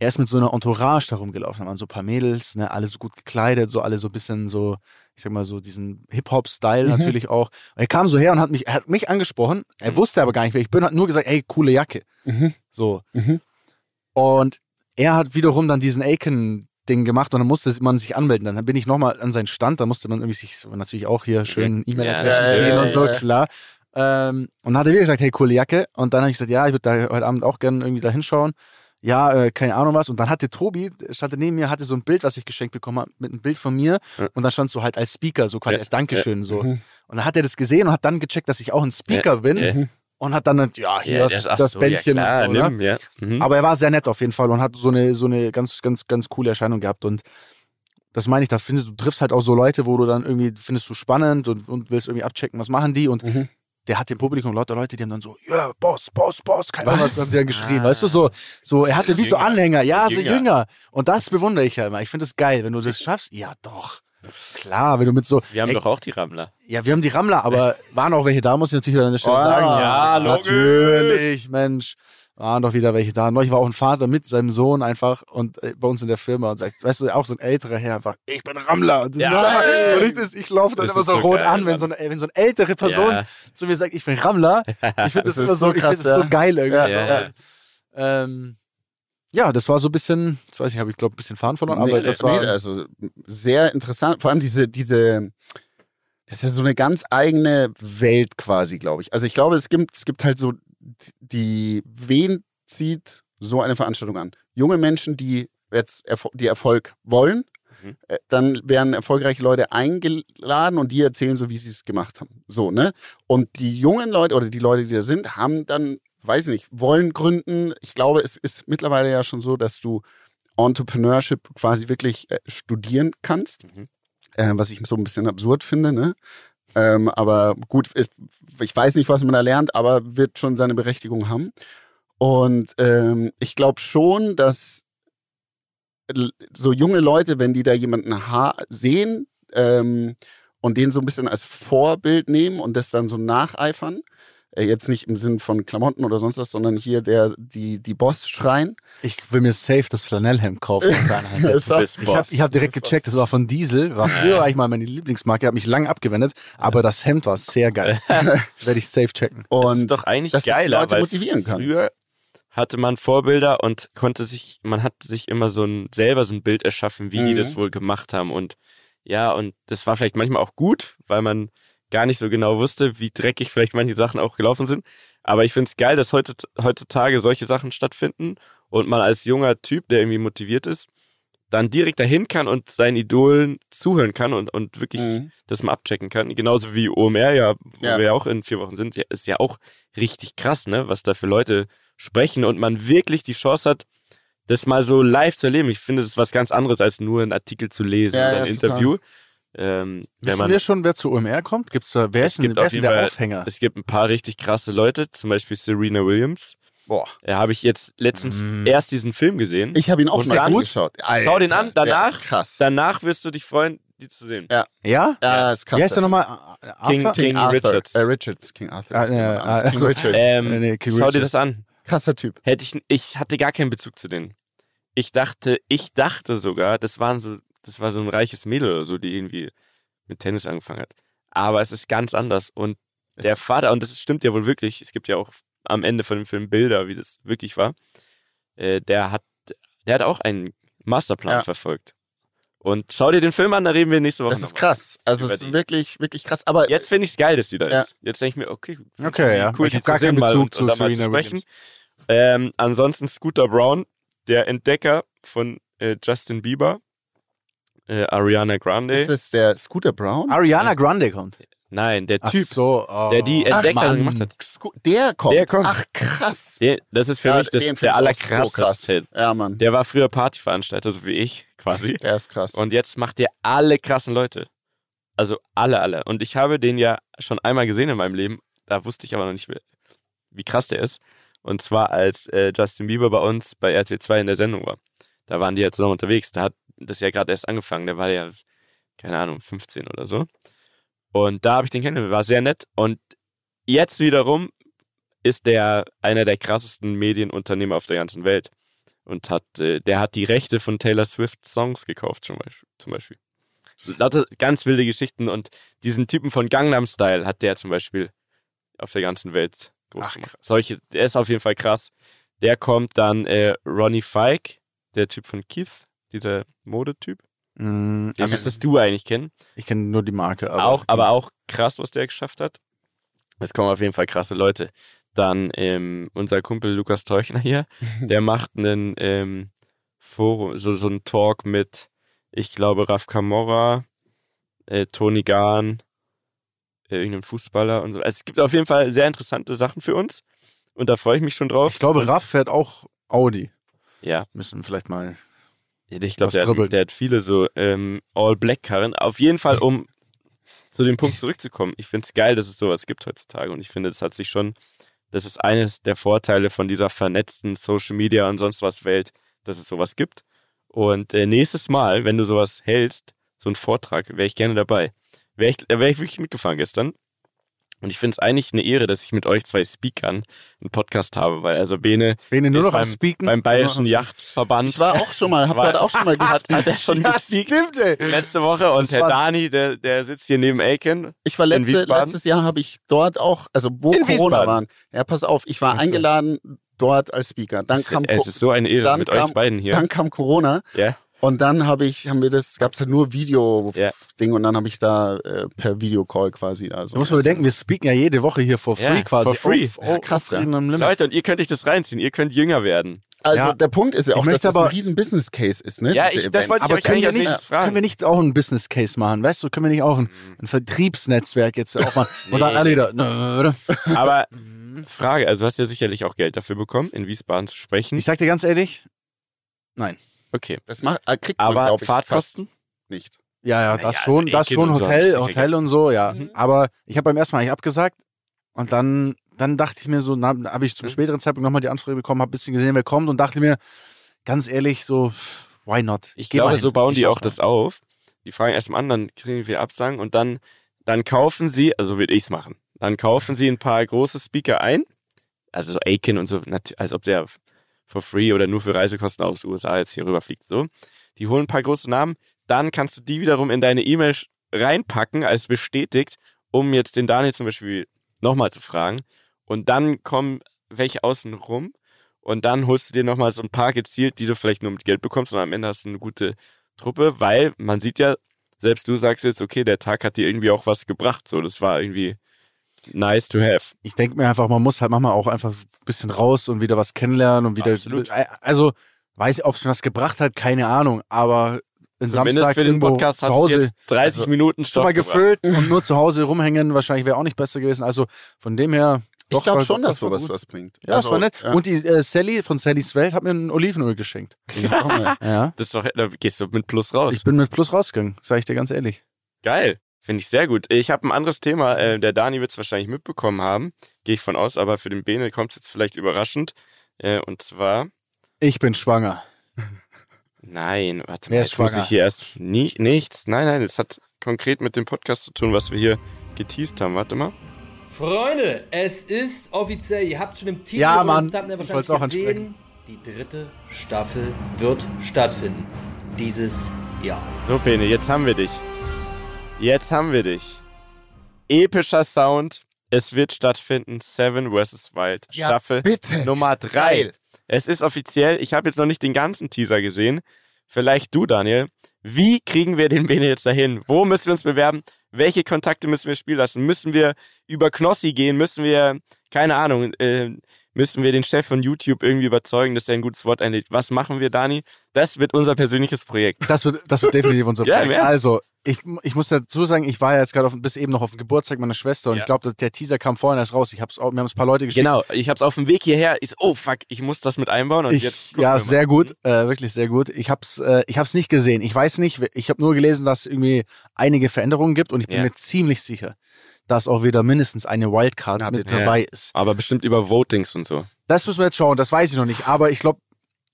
er ist mit so einer Entourage da rumgelaufen. Da waren so ein paar Mädels, ne, alle so gut gekleidet, so alle so ein bisschen so, ich sag mal so diesen Hip-Hop-Style Mhm. natürlich auch. Und er kam so her und hat mich, er hat mich angesprochen. Er Mhm. wusste aber gar nicht, wer ich bin, hat nur gesagt, ey, coole Jacke. Mhm. So. Mhm. Und er hat wiederum dann diesen Aiken-Ding gemacht und dann musste man sich anmelden. Dann bin ich nochmal an seinen Stand, da musste man irgendwie sich natürlich auch hier schön E-Mail-Adressen Ja, ziehen ja, und so, klar. Ähm, und dann hat er wieder gesagt, hey, coole Jacke. Und dann habe ich gesagt, ja, ich würde da heute Abend auch gerne irgendwie da hinschauen. Ja, äh, keine Ahnung was. Und dann hatte Tobi, stand neben mir, hatte so ein Bild, was ich geschenkt bekommen habe, mit einem Bild von mir. Ja. Und da stand so halt als Speaker, so quasi Ja, als Dankeschön. So. Mhm. Und dann hat er das gesehen und hat dann gecheckt, dass ich auch ein Speaker bin. Ja. Und hat dann, ja, hier das, ach das so, Bändchen klar, und so. Ne? Mhm. Aber er war sehr nett auf jeden Fall und hat so eine, so eine ganz, ganz, ganz coole Erscheinung gehabt. Und das meine ich, da findest du triffst halt auch so Leute, wo du dann irgendwie findest du spannend und, und willst irgendwie abchecken, was machen die. Und Mhm. Der hat dem Publikum lauter Leute, die haben dann so, ja, yeah, Boss, Boss, Boss, keine Ahnung, was Was? haben die dann geschrien. Ah. Weißt du, so, so, er hatte wie so. Anhänger, ja, so Jünger. jünger. Und das bewundere ich ja immer. Ich finde das geil, wenn du das schaffst. Ja, doch. Klar, wenn du mit so, Wir haben Ey, doch auch die Rammler. ja, wir haben die Rammler, aber waren auch welche da, muss ich natürlich wieder an der Stelle Oh, sagen. ja, natürlich, Mensch. Waren doch wieder welche da. Neulich war auch ein Vater mit seinem Sohn einfach und äh, bei uns in der Firma und sagt, weißt du, auch so ein älterer Herr einfach, ich bin Rammler. Und, das Ja. ist einfach, und ich, das- ich laufe dann Das immer so, so rot geil, an, wenn so, eine, wenn so eine ältere Person Ja. zu mir sagt, ich bin Rammler. Ich finde das, Das immer so, so ich krass, finde das so geil irgendwie. Ja, so. ja. Ähm, ja, das war so ein bisschen, das weiß ich, habe ich glaube ein bisschen Fahren verloren, aber Nee, das nee, war, also sehr interessant. Vor allem diese, diese, das ist ja so eine ganz eigene Welt quasi, glaube ich. Also ich glaube, es gibt, es gibt halt so die, wen zieht so eine Veranstaltung an? Junge Menschen, die jetzt Erfo die Erfolg wollen Mhm. Äh, Dann werden erfolgreiche Leute eingeladen und die erzählen so, wie sie es gemacht haben. So, ne? Und die jungen Leute oder die Leute, die da sind, haben dann, weiß nicht, wollen gründen. Ich glaube, es ist mittlerweile ja schon so, dass du Entrepreneurship quasi wirklich äh, studieren kannst, Mhm. äh, was ich so ein bisschen absurd finde, ne? Ähm, aber gut, ist, ich weiß nicht, was man da lernt, aber wird schon seine Berechtigung haben. Und ähm, ich glaube schon, dass so junge Leute, wenn die da jemanden sehen ähm, und den so ein bisschen als Vorbild nehmen und das dann so nacheifern, jetzt nicht im Sinn von Klamotten oder sonst was, sondern hier der die die Boss schreien. Ich will mir safe das Flanellhemd kaufen. aus seiner Hand. Das war- bist Ich habe hab direkt gecheckt, das war von Diesel, war früher eigentlich mal meine Lieblingsmarke, habe mich lange abgewendet, aber das Hemd war sehr geil. Werde ich safe checken. das und ist doch eigentlich dass es geiler, Leute weil motivieren kann. früher hatte man Vorbilder und konnte sich, man hat sich immer so ein, selber so ein Bild erschaffen, wie die Mhm. das wohl gemacht haben und ja, und das war vielleicht manchmal auch gut, weil man gar nicht so genau wusste, wie dreckig vielleicht manche Sachen auch gelaufen sind. Aber ich finde es geil, dass heute, heutzutage solche Sachen stattfinden und man als junger Typ, der irgendwie motiviert ist, dann direkt dahin kann und seinen Idolen zuhören kann und, und wirklich Mhm. das mal abchecken kann. Genauso wie OMR, ja, wo Ja. wir ja auch in vier Wochen sind, ist ja auch richtig krass, ne, was da für Leute sprechen und man wirklich die Chance hat, das mal so live zu erleben. Ich finde, das ist was ganz anderes, als nur einen Artikel zu lesen Ja, oder ja, ein total. Ähm, wenn Wissen man, wir schon, wer zu OMR kommt? Gibt's da, wer Es ist denn, gibt wer auf ist denn jeden der Fall- Aufhänger? es gibt ein paar richtig krasse Leute, zum Beispiel Serena Williams. Boah, Da habe ich jetzt letztens Mm. erst diesen Film gesehen. ich habe ihn auch dann- angeschaut. Schau den an, danach- krass. Danach wirst du dich freuen, die zu sehen. Ja? ja, ist krass. Wie heißt der nochmal? King- Arthur? King King. Richards. Äh, Richards. King Arthur. Ah, ja, ah, King Richards. Ähm, Nee, nee, King schau dir Richards. das an. Krasser Typ. Hätte ich, ich hatte gar keinen Bezug zu denen. Ich dachte, ich dachte sogar, das waren so, das war so ein reiches Mädel oder so, die irgendwie mit Tennis angefangen hat. Aber es ist ganz anders. Und der Vater, und das stimmt ja wohl wirklich, es gibt ja auch am Ende von dem Film Bilder, wie das wirklich war. Äh, der hat, der hat auch einen Masterplan Ja. verfolgt. Und schau dir den Film an, da reden wir nächste Woche Das ist krass. Also es ist die. wirklich, wirklich krass. Aber Jetzt finde ich es geil, dass die da Ja. ist. Jetzt denke ich mir, okay, Okay, ja. cool, Ich die hab gar keinen mal Bezug und, zu und mal zu Serena sprechen. Ähm, ansonsten Scooter Brown, der Entdecker von äh, Justin Bieber, äh, Ariana Grande. ist es der Scooter Brown? Ariana Grande kommt. Nein, der Ach Typ, so, oh. der die Ach, Entdeckerin Mann. gemacht hat. Sco der kommt. Der kommt. Ach, krass. Der, das ist für Ja, mich das, der allerkrasseste. Ja, Mann. Der war früher Partyveranstalter, so wie ich quasi. Der ist krass. Und jetzt macht der alle krassen Leute. Also alle, alle. Und ich habe den ja schon einmal gesehen in meinem Leben. Da wusste ich aber noch nicht, wie, krass der ist. Und zwar als äh, Justin Bieber bei uns bei RTL 2 in der Sendung war. Da waren die ja zusammen unterwegs. Da hat das ja gerade erst angefangen. Der war ja, keine Ahnung, 15 oder so. Und da habe ich den kennengelernt. War sehr nett. Und jetzt wiederum ist der einer der krassesten Medienunternehmer auf der ganzen Welt. Und hat, äh, der hat die Rechte von Taylor Swift Songs gekauft, zum Beispiel. Zum Beispiel. Lauter ganz wilde Geschichten und diesen Typen von Gangnam Style hat der zum Beispiel auf der ganzen Welt groß Ach, gemacht. krass. Solche, der ist auf jeden Fall krass. Der kommt dann äh, Ronnie Fike, der Typ von Keith, dieser Modetyp. Mm, Den also, müsstest du eigentlich kennen. ich kenne nur die Marke. Aber auch, aber auch krass, was der geschafft hat. Es kommen auf jeden Fall krasse Leute. Dann ähm, unser Kumpel Lukas Teuchner hier, der macht einen ähm, Forum, so, so einen Talk mit, ich glaube, Raf Camorra, äh, Toni Gahn, äh, irgendeinem Fußballer und so. Also es gibt auf jeden Fall sehr interessante Sachen für uns. Und da freue ich mich schon drauf. ich glaube, Raff fährt auch Audi. Ja, Müssen vielleicht mal. Ich glaube, der, der hat viele so ähm, All-Black-Karren. Auf jeden Fall, um zu dem Punkt zurückzukommen. Ich finde es geil, dass es sowas gibt heutzutage. Und ich finde, das hat sich schon, das ist eines der Vorteile von dieser vernetzten Social Media und sonst was Welt, dass es sowas gibt. Und äh, nächstes Mal, wenn du sowas hältst, so einen Vortrag, wäre ich gerne dabei. Wäre ich, da wäre ich wirklich mitgefahren gestern. Und ich finde es eigentlich eine Ehre, dass ich mit euch zwei Speakern einen Podcast habe, weil also Bene Bene nur ist noch am beim, Speaken. beim Bayerischen Yachtverband ich war auch schon mal, hab dort auch schon mal hat, gespielt. hat er schon Ja, gespeakt stimmt, ey. letzte Woche und Das Herr Dani, der, der sitzt hier neben Aiken. Ich war in letzte, Wiesbaden? letztes Jahr habe ich dort auch, also wo In Corona waren. Ja, pass auf, ich war eingeladen dort als Speaker. Dann kam, es ist so eine Ehre mit kam- euch beiden hier. dann kam Corona Ja. Und dann habe ich, haben wir das, gab es halt nur Video-Ding Ja. und dann habe ich da äh, per Videocall quasi da so. Da muss man bedenken, wir speaken ja jede Woche hier for Ja, free quasi. for free. Auf, Ja, auf, krass, ja. Reden am Limit. Leute, und ihr könnt euch das reinziehen. Ihr könnt jünger werden. Also Ja. der Punkt ist ja auch, dass das aber- ein riesen Business Case ist, ne? Ja, ich- das Events. wollte ich Aber können eigentlich wir, nicht, können wir nicht auch ein Business Case machen? Weißt du, können wir nicht auch ein, ein Vertriebsnetzwerk jetzt aufmachen? Und dann Nee. alle wieder. Aber Frage, also du hast ja sicherlich auch Geld dafür bekommen, in Wiesbaden zu sprechen. Ich sag dir ganz ehrlich, okay. das macht, äh, kriegt man, Aber glaube ich, Fahrtkosten? nicht. ja, ja, Naja, das also schon, das Ekin schon, und so Hotel, ich Hotel und so, ja. Mhm. Aber ich habe beim ersten Mal eigentlich abgesagt und dann, dann dachte ich mir so, na, habe ich zum Mhm. späteren Zeitpunkt nochmal die Anfrage bekommen, habe ein bisschen gesehen, wer kommt und dachte mir, ganz ehrlich, so, why not? Ich mal glaube, so bauen Ich die auch mal. das auf. Die fragen erst mal an, dann kriegen wir Absagen und dann, dann kaufen sie, also würde ich es machen, dann kaufen sie ein paar große Speaker ein, also so Aiken und so, als ob der for free oder nur für Reisekosten aus USA jetzt hier rüberfliegt. So. Die holen ein paar große Namen, dann kannst du die wiederum in deine E-Mail reinpacken als bestätigt, um jetzt den Daniel zum Beispiel nochmal zu fragen. Und dann kommen welche außen rum und dann holst du dir nochmal so ein paar gezielt, die du vielleicht nur mit Geld bekommst und am Ende hast du eine gute Truppe, weil man sieht ja, selbst du sagst jetzt, okay, der Tag hat dir irgendwie auch was gebracht. So, das war irgendwie nice to have. Ich denke mir einfach, man muss halt manchmal auch einfach ein bisschen raus und wieder was kennenlernen und wieder. Absolut. Also, weiß ich, ob es was gebracht hat, keine Ahnung, aber ein Zumindest Samstag für den Podcast zu Hause jetzt 30 also, Minuten schon Stoff mal gebracht. gefüllt und nur zu Hause rumhängen, wahrscheinlich wäre auch nicht besser gewesen. Also von dem her. Ich doch, glaube war- schon, dass sowas gut. was bringt. Ja, Also, das war nett. ja. Und die äh, Sally von Sallys Welt hat mir ein Olivenöl geschenkt. Ja, Ja. Das ist doch, da gehst du mit Plus raus. Ich bin mit Plus rausgegangen, sage ich dir ganz ehrlich. Geil. Finde ich sehr gut. Ich habe ein anderes Thema. Äh, der Dani wird es wahrscheinlich mitbekommen haben. Gehe ich von aus, aber für den Bene kommt es jetzt vielleicht überraschend. Äh, und zwar, Ich bin schwanger. nein, warte mal, Wer ist jetzt muss schwanger? ich hier erst nie, nichts. Nein, nein, es hat konkret mit dem Podcast zu tun, was wir hier geteased haben. Warte mal. Freunde, es ist offiziell. Ihr habt schon im Titel Ja, und Mann. Thumbnail Ich wahrscheinlich wollt's auch gesehen. Die dritte Staffel wird stattfinden. Dieses Jahr. So, Bene, jetzt haben wir dich. Jetzt haben wir dich. Epischer Sound. Es wird stattfinden. Seven vs. Wild. Ja, Staffel bitte. Nummer drei. Geil. Es ist offiziell. Ich habe jetzt noch nicht den ganzen Teaser gesehen. Vielleicht du, Daniel. Wie kriegen wir den Bene jetzt dahin? Wo müssen wir uns bewerben? Welche Kontakte müssen wir spielen lassen? Müssen wir über Knossi gehen? Müssen wir, keine Ahnung, äh, müssen wir den Chef von YouTube irgendwie überzeugen, dass er ein gutes Wort einlegt? Was machen wir, Dani? Das wird unser persönliches Projekt. Das wird, das wird definitiv unser Ja, Projekt. Ernst? Also, ich, ich muss dazu sagen, ich war ja jetzt gerade auf- bis eben noch auf dem Geburtstag meiner Schwester und Ja. ich glaube, der Teaser kam vorhin erst raus. Ich hab's auch, mir haben es ein paar Leute geschickt. Genau, ich habe es auf dem Weg hierher. Ich oh fuck, ich muss das mit einbauen und Ich, jetzt. ja, sehr gut, äh, wirklich sehr gut. Ich hab's, äh, ich hab's nicht gesehen. Ich weiß nicht, ich habe nur gelesen, dass es irgendwie einige Veränderungen gibt und ich bin Ja. mir ziemlich sicher, dass auch wieder mindestens eine Wildcard Na, mit dabei ist. Aber bestimmt über Votings und so. Das müssen wir jetzt schauen, das weiß ich noch nicht. Aber ich glaube,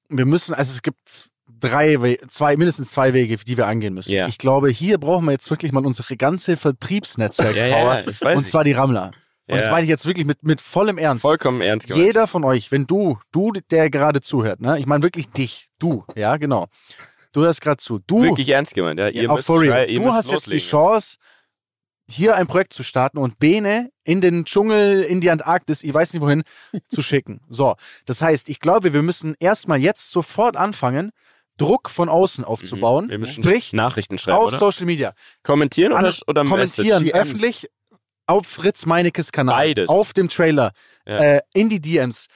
wir müssen, also es gibt drei, We zwei, mindestens zwei Wege, die wir angehen müssen. Ja. Ich glaube, hier brauchen wir jetzt wirklich mal unsere ganze Vertriebsnetzwerkspower. Ja, ja, und zwar die Rammler. Und Ja. das meine ich jetzt wirklich mit, mit vollem Ernst. Vollkommen ernst gemeint. Jeder von euch, wenn du, du, der gerade zuhört, ne? Ich meine wirklich dich, du, ja, genau. Du hörst gerade zu. Du, Wirklich ernst gemeint, ja. Ihr ja, müsst schrei- ihr Du müsst hast jetzt die Chance, hier ein Projekt zu starten und Bene in den Dschungel, in die Antarktis, ich weiß nicht wohin, zu schicken. So, das heißt, ich glaube, wir müssen erstmal jetzt sofort anfangen, Druck von außen aufzubauen. Mhm. Wir müssen Sprich, Nachrichten schreiben, auf oder? Social Media. Kommentieren oder, oder kommentieren DMs. öffentlich auf Fritz Meinekes Kanal. Beides. Auf dem Trailer. Ja. Äh, in die DMs.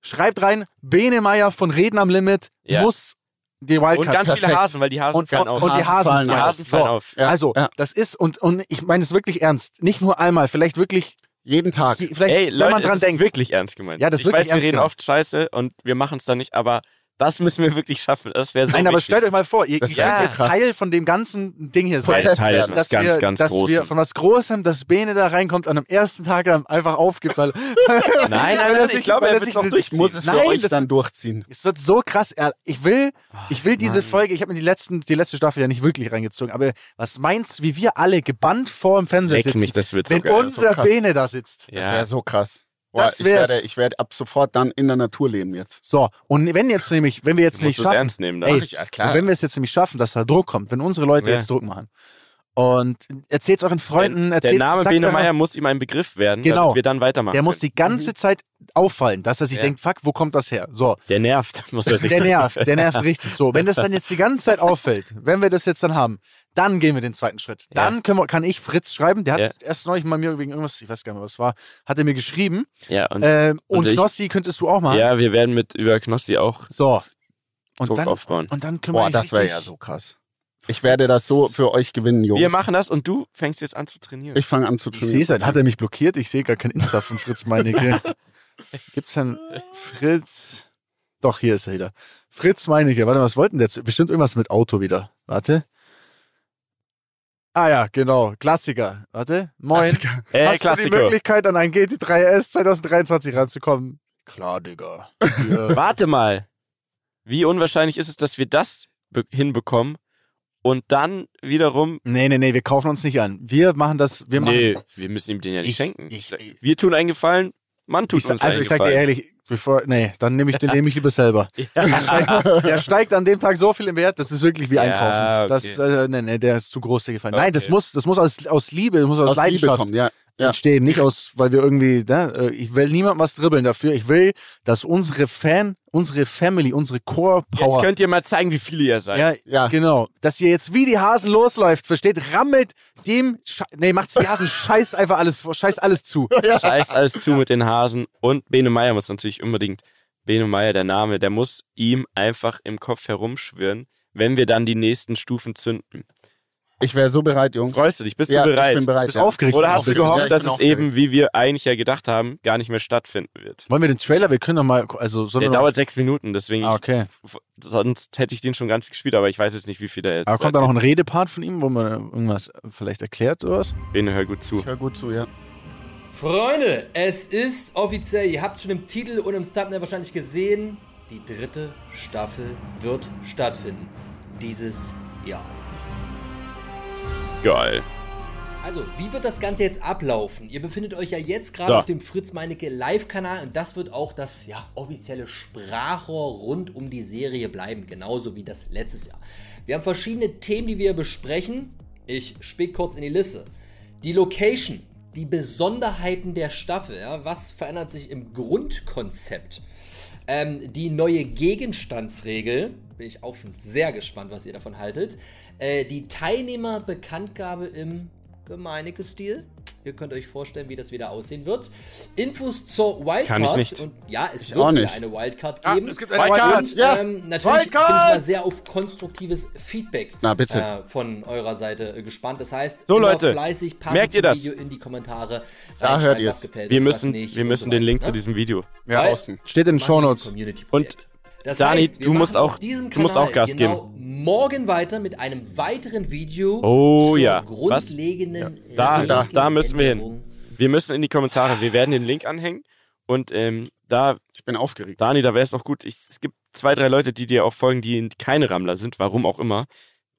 Schreibt rein, Bene Meier von Reden am Limit Ja. muss die Und Wildcard ganz viele Perfekt. Hasen, weil die Hasen und, fallen und, auf. und die Hasen fallen die Hasen auf. fallen So. auf. Ja, also, ja. das ist, und, und ich meine es wirklich ernst. Nicht nur einmal, vielleicht wirklich, Jeden Tag. vielleicht, Ey, wenn Leute, man dran denkt. wirklich ernst gemeint. Ja, das ist ich wirklich weiß, wir ernst reden gemeint. oft scheiße und wir machen es dann nicht, aber das müssen wir wirklich schaffen. Das wäre so Nein, aber wichtig. stellt euch mal vor, ihr, Das könnt so jetzt. Teil von dem ganzen Ding hier sein. Teil etwas dass ganz, wir, ganz dass Großem. wir von was Großem, dass Bene da reinkommt und am ersten Tag dann einfach aufgibt, Nein, nein, nein, ich glaube, er wird sich es auch durchziehen. muss es für Nein, euch das- dann durchziehen. es wird so krass. Ja, Ich will, ich will diese Mann. Folge, ich habe mir die, letzten, die letzte Staffel ja nicht wirklich reingezogen, aber was meinst wie wir alle gebannt vor dem Fernseher Leck sitzen, mich, das wird so wenn geil. unser krass. Bene da sitzt? Das Ja. wäre so krass. Boah, Das ich, werde, ich werde ab sofort dann in der Natur leben jetzt. So, und wenn jetzt nämlich, wenn wir jetzt Du nicht schaffen, ernst nehmen. Ey, ich, ja, klar. Und wenn wir es jetzt nämlich schaffen, dass da Druck kommt, wenn unsere Leute Ja. jetzt Druck machen und erzählt euren Freunden, der erzählt Name Bene Meier muss ihm ein Begriff werden, Genau. damit wir dann weitermachen. der muss die ganze Zeit auffallen, dass er sich Ja. denkt, fuck, wo kommt das her? So, Der nervt, muss er sich der nervt, der nervt richtig. So, wenn das dann jetzt die ganze Zeit auffällt, wenn wir das jetzt dann haben, dann gehen wir den zweiten Schritt. Dann können wir, kann ich Fritz schreiben, der hat Ja. erst neulich mal mir wegen irgendwas, ich weiß gar nicht mehr, was war, hat er mir geschrieben. Ja, und, Ähm, und und ich- Knossi könntest du auch machen. ja, wir werden mit über Knossi auch So. Und Druck dann, aufbauen. und dann können wir Boah, das wäre ja so krass. Ich werde das so für euch gewinnen, Jungs. Wir machen das und du fängst jetzt an zu trainieren. ich fange an zu Ich sehe trainieren. es, hat er mich blockiert? Ich sehe gar kein Insta von Fritz Meinecke. Gibt's denn Fritz? Doch, hier ist er wieder. Fritz Meinecke. Warte mal, was wollten der? jetzt? Bestimmt irgendwas mit Auto wieder. Warte. Ah ja, genau. Klassiker. Warte. Moin. äh, Hast du die Klassiker. Möglichkeit, an ein GT3S 2023 ranzukommen? Klar, Digga. Ja. Warte mal. Wie unwahrscheinlich ist es, dass wir das be- hinbekommen und dann wiederum. nee, nee, nee, wir kaufen uns nicht an. Wir machen das, wir machen. Nee, wir müssen ihm den ja nicht Ich- schenken. ich- wir tun einen Gefallen, Mann tut Ich, uns also einen ich sag dir ehrlich, bevor, nee, dann nehme ich den nehme ich lieber selber. Der steigt, der steigt an dem Tag so viel im Wert, das ist wirklich wie Ja, einkaufen. Das, okay. äh, nee, nee, der ist zu groß der Gefallen. Nein, das Okay. muss, das muss aus, aus Liebe, das muss aus, Aus Liebe Leidenschaft kommen, ja. Ja. entstehen, nicht aus, weil wir irgendwie, ne, äh, ich will niemandem was dribbeln dafür. Ich will, dass unsere Fan, unsere Family, unsere Core Jetzt Power, könnt ihr mal zeigen, wie viele ihr seid. ja, Ja. genau, dass ihr jetzt wie die Hasen losläuft, versteht, rammelt dem, Sche nee, macht's die Hasen, scheißt einfach alles, vor, scheißt alles zu. Scheiß alles zu mit den Hasen. Und Bene Meier muss natürlich unbedingt, Bene Meier, der Name, der muss ihm einfach im Kopf herumschwirren, wenn wir dann die nächsten Stufen zünden. Ich wäre so bereit, Jungs. Freust du dich? Bist ja, du bereit? ich bin bereit. Bist ja. aufgeregt. Oder Auch hast du. Ja, gehofft, ich dass es aufgeregt. eben, wie wir eigentlich ja gedacht haben, gar nicht mehr stattfinden wird? Wollen wir den Trailer, wir können doch mal, also, sollen Der wir dauert sechs Minuten, deswegen ah, okay. ich, sonst hätte ich den schon ganz gespielt, aber ich weiß jetzt nicht, wie viel der jetzt. Aber kommt da noch ein Redepart von ihm, wo man irgendwas vielleicht erklärt oder was? Hör gut zu. Ich höre gut zu, ja. Freunde, es ist offiziell, ihr habt schon im Titel und im Thumbnail wahrscheinlich gesehen, die dritte Staffel wird stattfinden. Dieses Jahr. Geil. Also, wie wird das Ganze jetzt ablaufen? Ihr befindet euch ja jetzt gerade So. auf dem Fritz Meinecke Live-Kanal und das wird auch das ja, offizielle Sprachrohr rund um die Serie bleiben, genauso wie das letztes Jahr. Wir haben verschiedene Themen, die wir besprechen. Ich spick kurz in die Liste. Die Location, die Besonderheiten der Staffel, ja, was verändert sich im Grundkonzept? Ähm, die neue Gegenstandsregel, bin ich auch schon sehr gespannt, was ihr davon haltet. Äh, die Teilnehmerbekanntgabe im Gemeinecke-Stil. Ihr könnt euch vorstellen, wie das wieder aussehen wird. Infos zur Wildcard. Kann ich nicht. Und ja, es Ich wird auch wieder nicht. eine Wildcard Ah, geben. es gibt eine Wildcard. Und, Ja. ähm, natürlich bin ich Wildcard! mal sehr auf konstruktives Feedback Na, bitte. Äh, von eurer Seite äh, gespannt. Das heißt, So, Leute, fleißig merkt ihr das? Video in die Kommentare. Da hört was gefällt Wir und müssen, nicht wir und müssen so den Link ne? zu diesem Video. Ja, außen. Steht in den Shownotes. Community-Projekt. Das Dani, heißt, du musst auch- du musst auch Gas genau morgen weiter mit einem weiteren Video Oh zur ja. Was? grundlegenden Da- da- da müssen wir hin. Wir müssen in die Kommentare, wir werden den Link anhängen und ähm, da, Ich bin aufgeregt. Dani, da wäre es auch gut. Ich, es gibt zwei, drei Leute, die dir auch folgen, die keine Rammler sind, warum auch immer.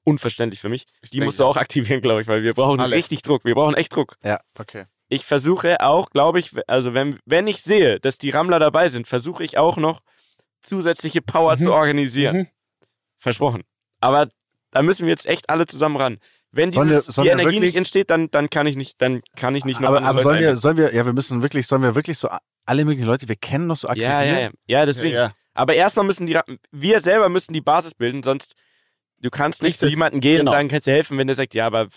Unverständlich für mich. Die denke- musst du auch aktivieren, glaube ich, weil wir brauchen Alle. richtig Druck. Wir brauchen echt Druck. Ja, okay. Ich versuche auch, glaube ich, also wenn, wenn ich sehe, dass die Rammler dabei sind, versuche ich auch noch zusätzliche Power Mhm. zu organisieren. Mhm. Versprochen. Aber da müssen wir jetzt echt alle zusammen ran. Wenn Sollen dieses, wir- sollen die Energie wirklich- nicht entsteht, dann, dann kann ich nicht, dann kann ich nicht noch Aber, aber sollen wir, sollen wir, ja, wir müssen wirklich, sollen wir wirklich so alle möglichen Leute, wir kennen noch so aktivieren? Ja, ja, ja. Ja, deswegen. Ja, ja. Aber erstmal müssen die, wir selber müssen die Basis bilden, sonst du kannst nicht Nicht zu jemandem gehen genau. und sagen, kannst du helfen, wenn der sagt, ja, aber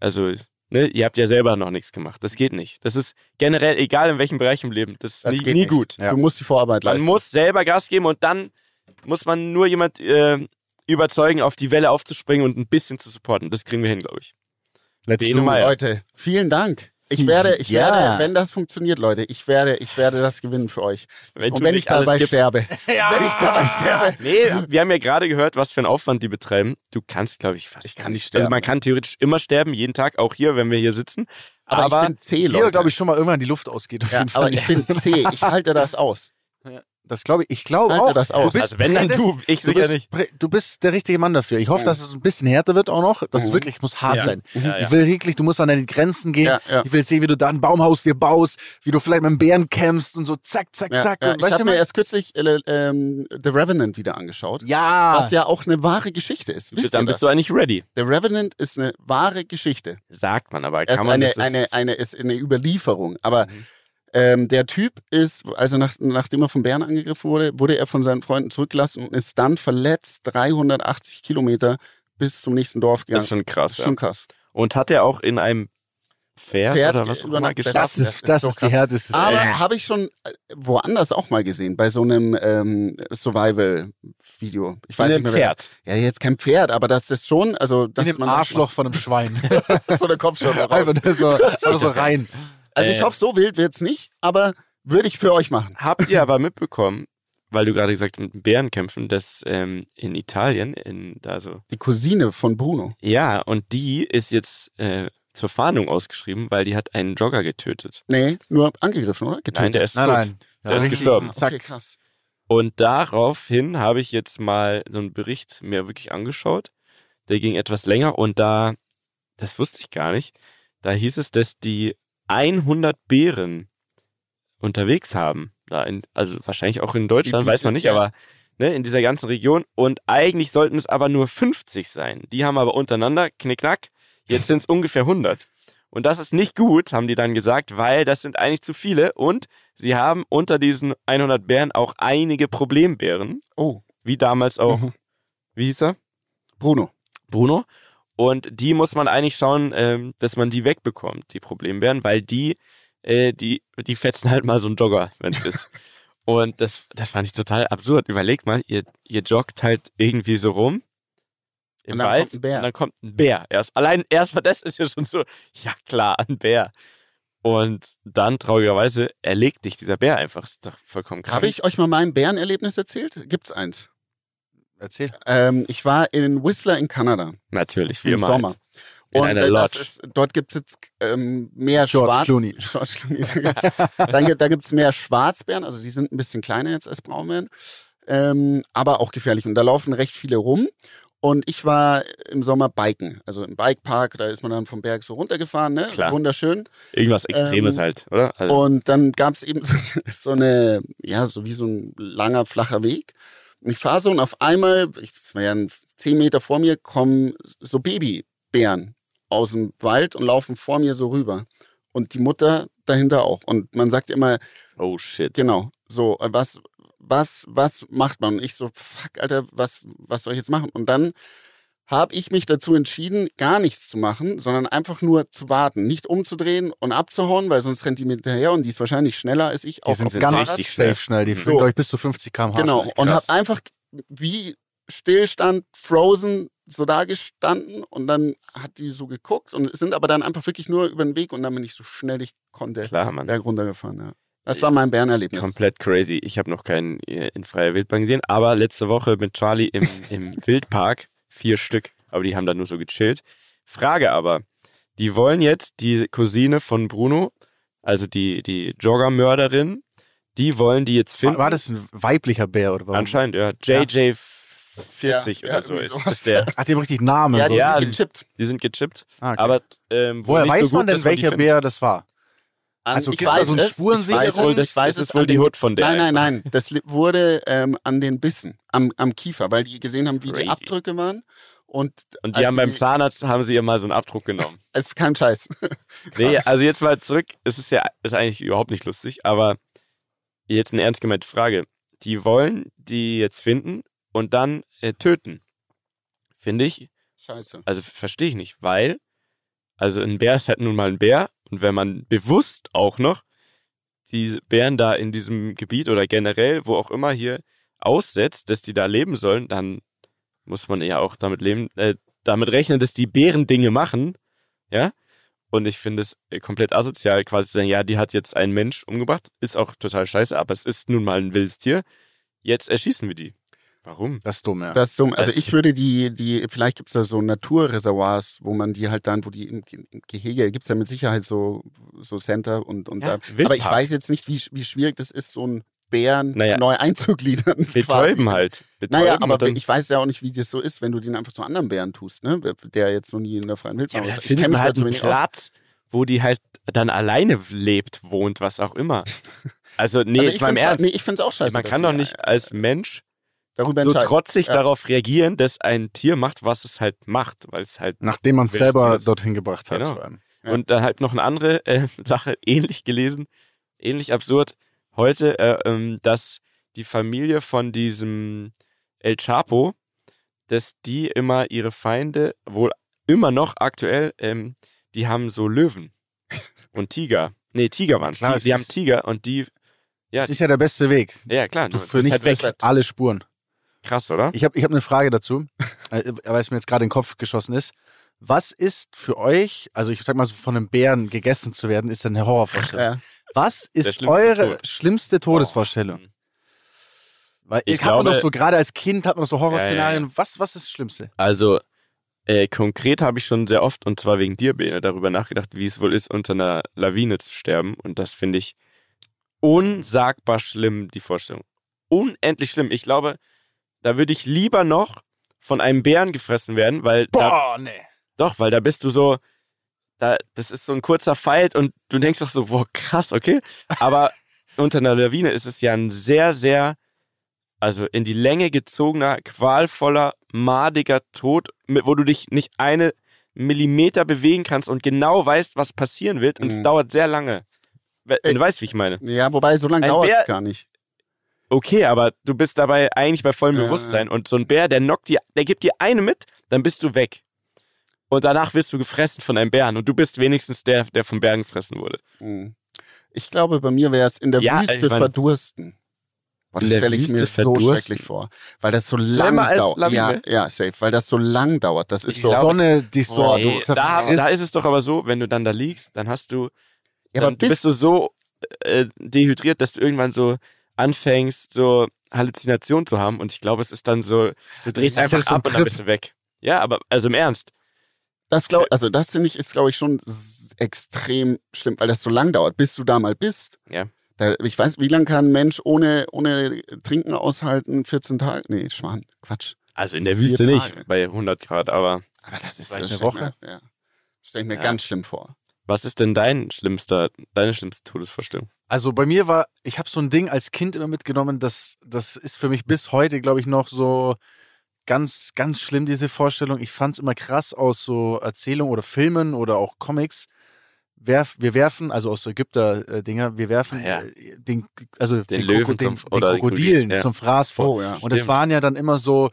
also, ne, ihr habt ja selber noch nichts gemacht. Das geht nicht. Das ist generell egal in welchem Bereich im Leben. Das ist Das nie, geht nie nicht. gut. Ja. Du musst die Vorarbeit Man leisten. muss selber Gas geben und dann muss man nur jemand äh, überzeugen, auf die Welle aufzuspringen und ein bisschen zu supporten. Das kriegen wir hin, glaube ich. Let's Bene do. Leute, vielen Dank. Ich werde, ich Ja. werde, wenn das funktioniert, Leute, ich werde, ich werde das gewinnen für euch. Wenn Und wenn ich dabei gibst. sterbe. Wenn ich dabei sterbe. Nee, wir haben ja gerade gehört, was für einen Aufwand die betreiben. Du kannst, glaube ich, fast Ich kann nicht Also sterben. man kann theoretisch immer sterben, jeden Tag, auch hier, wenn wir hier sitzen. Aber, Aber, ich bin zäh, Hier, Leute. glaube ich, schon mal irgendwann die Luft ausgeht. Auf ja, jeden Fall. aber ich bin zäh. Ich halte das aus. Das glaube ich. Ich glaube auch. das aus. Du bist, also wenn dann du, ich du sicher bist, nicht. Du bist der richtige Mann dafür. Ich hoffe, dass es ein bisschen härter wird auch noch. Das ist Mhm. wirklich, muss hart Ja. sein. Ja, ja. Ich will wirklich, du musst an deine Grenzen gehen. Ja, ja. Ich will sehen, wie du da ein Baumhaus dir baust, wie du vielleicht mit einem Bären kämpfst und so zack, zack, Ja, zack. ja, und, ich weißt habe mir erst kürzlich äh, ähm, The Revenant wieder angeschaut. ja. Was ja auch eine wahre Geschichte ist. Wisst dann ihr bist das? du eigentlich ready. The Revenant ist eine wahre Geschichte. Sagt man, aber Es ist kann man eine, das ist- eine, eine, ist eine Überlieferung. Aber Mhm. Ähm, der Typ ist, also nach, nachdem er vom Bären angegriffen wurde, wurde er von seinen Freunden zurückgelassen und ist dann verletzt 380 Kilometer bis zum nächsten Dorf Das gegangen. ist schon krass. Das ist Ja. schon krass. Und hat er auch in einem Pferd, Pferd oder was auch immer geschlafen? Das ist, Das das ist ist die härteste Aber habe ich schon äh, woanders auch mal gesehen, bei so einem ähm, Survival-Video. Ich weiß In nicht einem mehr, wer Pferd. das Ja, jetzt kein Pferd, aber das ist schon, also das In dem Arschloch von einem Schwein. so eine Kopfschirm raus. Einfach so, so rein. Also ich Äh. hoffe, so wild wird's nicht, aber würde ich für euch machen. Habt ihr aber mitbekommen, weil du gerade gesagt hast, mit Bären kämpfen, dass ähm, in Italien, in da so, Die Cousine von Bruno. ja, und die ist jetzt äh, zur Fahndung ausgeschrieben, weil die hat einen Jogger getötet. Nee, nur angegriffen, oder? Getötet. Nein, der ist Nein, tot. nein. Der ist richtig- gestorben. Okay, Zack. krass. Und daraufhin habe ich jetzt mal so einen Bericht mir wirklich angeschaut. Der ging etwas länger und da, das wusste ich gar nicht, da hieß es, dass die 100 Bären unterwegs haben. Da in, also wahrscheinlich auch in Deutschland, Die- weiß man nicht, ja. aber ne, in dieser ganzen Region. Und eigentlich sollten es aber nur 50 sein. Die haben aber untereinander, knickknack, jetzt sind es ungefähr 100. Und das ist nicht gut, haben die dann gesagt, weil das sind eigentlich zu viele und sie haben unter diesen 100 Bären auch einige Problembären, Oh, wie damals auch, Mhm. wie hieß er? Bruno. Bruno. Und die muss man eigentlich schauen, ähm, dass man die wegbekommt, die Problembären, weil die, äh, die, die fetzen halt mal so einen Jogger, wenn es ist. Und das, das fand ich total absurd. Überlegt mal, ihr, ihr joggt halt irgendwie so rum im Und dann Wald kommt ein Bär. und dann kommt ein Bär. Erst, allein erstmal das ist ja schon so, ja klar, ein Bär. Und dann traurigerweise erlegt dich dieser Bär einfach. Das ist doch vollkommen krass. Habe ich euch mal mein Bärenerlebnis erzählt? Gibt's eins. Erzähl. Ähm, ich war in Whistler in Kanada Natürlich, wie im immer. Sommer. Halt. In Und einer äh, das Lodge. ist, dort gibt es jetzt ähm, mehr George Schwarz. Clooney. George Clooney. Da gibt's- Dann gibt, da gibt's mehr Schwarzbären, also die sind ein bisschen kleiner jetzt als Braunbären, ähm, aber auch gefährlich. Und da laufen recht viele rum. Und ich war im Sommer biken, also im Bikepark, da ist man dann vom Berg so runtergefahren, ne? Klar. Wunderschön. Irgendwas Extremes Ähm, halt, oder? Also, Und dann gab es eben so, so eine, ja, so wie so ein langer, flacher Weg. Und ich fahre so und auf einmal, das wären zehn Meter vor mir, kommen so Babybären aus dem Wald und laufen vor mir so rüber. Und die Mutter dahinter auch. Und man sagt immer, oh shit. genau, so, äh, was, was, was macht man? Und ich so, fuck, Alter, was, was soll ich jetzt machen? Und dann habe ich mich dazu entschieden, gar nichts zu machen, sondern einfach nur zu warten. Nicht umzudrehen und abzuhauen, weil sonst rennt die mir hinterher und die ist wahrscheinlich schneller als ich. Die auch sind auf ganz Fahrrad. richtig schnell. safe schnell. Die So. glaube ich, bis zu 50 km/h. Genau. Und habe einfach wie Stillstand, Frozen, so da gestanden und dann hat die so geguckt und sind aber dann einfach wirklich nur über den Weg und dann bin ich so schnell ich konnte Klar, Mann. Berg runtergefahren. Ja. Das war mein Bärenerlebnis. Komplett crazy. Ich habe noch keinen äh, in freier Wildbahn gesehen, aber letzte Woche mit Charlie im, im Wildpark vier Stück, aber die haben da nur so gechillt. Frage aber, die wollen jetzt die Cousine von Bruno, also die, die Joggermörderin, die wollen die jetzt finden. War, war das ein weiblicher Bär oder warum? Anscheinend, ja. JJ 40 Ja, oder ja, so ist, sowas. ist der. Hat die haben richtig Namen? Ja, so. die Ja, sind gechippt. Die sind gechippt. Ah, okay. Aber ähm, Woher nicht weiß so man gut, denn, welcher. Bär das war? An, Also ich weiß so einen es, ich weiß wohl, es, das, ich weiß das es ist wohl die Hut von der. Nein, nein, einfach. nein. Das wurde ähm, an den Bissen, am, am Kiefer, weil die gesehen haben, wie Crazy. die Abdrücke waren. Und, Und die haben beim Zahnarzt haben sie ihr mal so einen Abdruck genommen. Es ist kein Scheiß. Nee, also jetzt mal zurück. Es ist ja ist eigentlich überhaupt nicht lustig, aber jetzt eine ernst gemeinte Frage. Die wollen die jetzt finden und dann äh, töten. Finde ich, Scheiße. also verstehe ich nicht, weil, also ein Bär ist halt nun mal ein Bär und wenn man bewusst auch noch die Bären da in diesem Gebiet oder generell, wo auch immer hier aussetzt, dass die da leben sollen, dann muss man ja auch damit leben, äh, damit rechnen, dass die Bären Dinge machen, ja. Und ich finde es äh, komplett asozial, quasi zu sagen, ja, die hat jetzt einen Mensch umgebracht, ist auch total scheiße, aber es ist nun mal ein wildes Tier. Jetzt erschießen wir die. Warum? Das ist dumm, ja. Das ist dumm. Also ich würde die, die, vielleicht gibt es da so Naturreservoirs, wo man die halt dann, wo die im, im Gehege, gibt es ja mit Sicherheit so, so Center und, und Ja, da. Wildpark. Aber ich weiß jetzt nicht, wie, wie schwierig das ist, so einen Bären Naja. neu einzugliedern. Betäuben halt. Betäuben Naja, aber ich weiß ja auch nicht, wie das so ist, wenn du den einfach zu anderen Bären tust, ne? Der jetzt noch nie in der freien ja, Wildbahn aber war. dann Ich findet kenn man mich halt einen wenig aus. Platz, wo die halt dann alleine lebt, wohnt, was auch immer. Also, nee, Also jetzt ich mal im Ernst. Nee, ich finde es auch scheiße. man kann doch nicht äh, als Mensch darüber so trotzig Ja. darauf reagieren, dass ein Tier macht, was es halt macht, weil es halt Nachdem man es selber dorthin gebracht hat. Genau. Ja. Und dann halt noch eine andere äh, Sache ähnlich gelesen. ähnlich absurd heute, äh, ähm, dass die Familie von diesem El Chapo, dass die immer ihre Feinde, wohl immer noch aktuell, ähm, die haben so Löwen und Tiger. Nee, Tiger waren Klar, Die, es die haben Tiger und die, ja, Das ist ja der beste Weg. ja klar, Du du vernichtest halt weg. alle Spuren. Krass, oder? Ich habe ich hab eine Frage dazu, äh, weil es mir jetzt gerade in den Kopf geschossen ist. Was ist für euch, also ich sag mal so von einem Bären gegessen zu werden, ist eine Horrorvorstellung. Ja. Was ist schlimmste eure Tod. schlimmste Todesvorstellung? Weil Ich ich hat man glaube- doch so, gerade als Kind hat man so Horrorszenarien. Was, was ist das Schlimmste? Also, äh, konkret habe ich schon sehr oft, und zwar wegen dir, Bene, darüber nachgedacht, wie es wohl ist, unter einer Lawine zu sterben. Und das finde ich unsagbar schlimm, die Vorstellung. Unendlich schlimm. Ich glaube, da würde ich lieber noch von einem Bären gefressen werden, weil da, Boah, nee. doch, weil da bist du so, da, das ist so ein kurzer Fight und du denkst doch so, boah, krass, okay. Aber unter einer Lawine ist es ja ein sehr, sehr, also in die Länge gezogener, qualvoller, madiger Tod, wo du dich nicht eine Millimeter bewegen kannst und genau weißt, was passieren wird und es Mhm. dauert sehr lange. We- Ey. Du weißt, wie ich meine. Ja, wobei, so lange dauert es gar nicht. Okay, aber du bist dabei eigentlich bei vollem Ja, Bewusstsein und so ein Bär, der knockt dir, der gibt dir eine mit, dann bist du weg. Und danach wirst du gefressen von einem Bären und du bist wenigstens der, der vom Bären gefressen wurde. Hm. Ich glaube, bei mir wäre es in der Ja, Wüste ich mein- verdursten. Boah, das stelle ich Wüste mir so verdursten? schrecklich vor. Weil das so lang dauert. Ja, ja, safe. Weil das so lang dauert. Das ist Die so. Sonne, die so, Boah, du Ey, da, da ist es doch aber so, wenn du dann da liegst, dann hast du, ja, aber dann bist bis, du so äh, dehydriert, dass du irgendwann so anfängst, so Halluzinationen zu haben und ich glaube, es ist dann so, du drehst einfach ab und dann bist du weg. Ja, aber also im Ernst. das glaub, also das finde ich, ist, glaube ich, schon extrem schlimm, weil das so lang dauert, bis du da mal bist. Ja. Da, ich weiß, wie lange kann ein Mensch ohne, ohne Trinken aushalten? 14 Tage? Nee, Schwan. Quatsch. Also in der Wüste nicht, bei 100 Grad, aber Aber das ist das eine ich Woche? Mir, ja. Stelle ich mir Ja. ganz schlimm vor. Was ist denn dein schlimmster, deine schlimmste Todesvorstellung? Also bei mir war, ich habe so ein Ding als Kind immer mitgenommen, das, das ist für mich bis heute, glaube ich, noch so ganz, ganz schlimm, diese Vorstellung. Ich fand es immer krass aus so Erzählungen oder Filmen oder auch Comics. Werf, wir werfen, also aus so Ägypter-Dinger, wir werfen Ah, ja. äh, den, also Den den, Löwen Kroko- den, zum- den oder den Krokodilen Krokodil, ja. zum Fraß vor. Oh ja. Und das waren ja dann immer so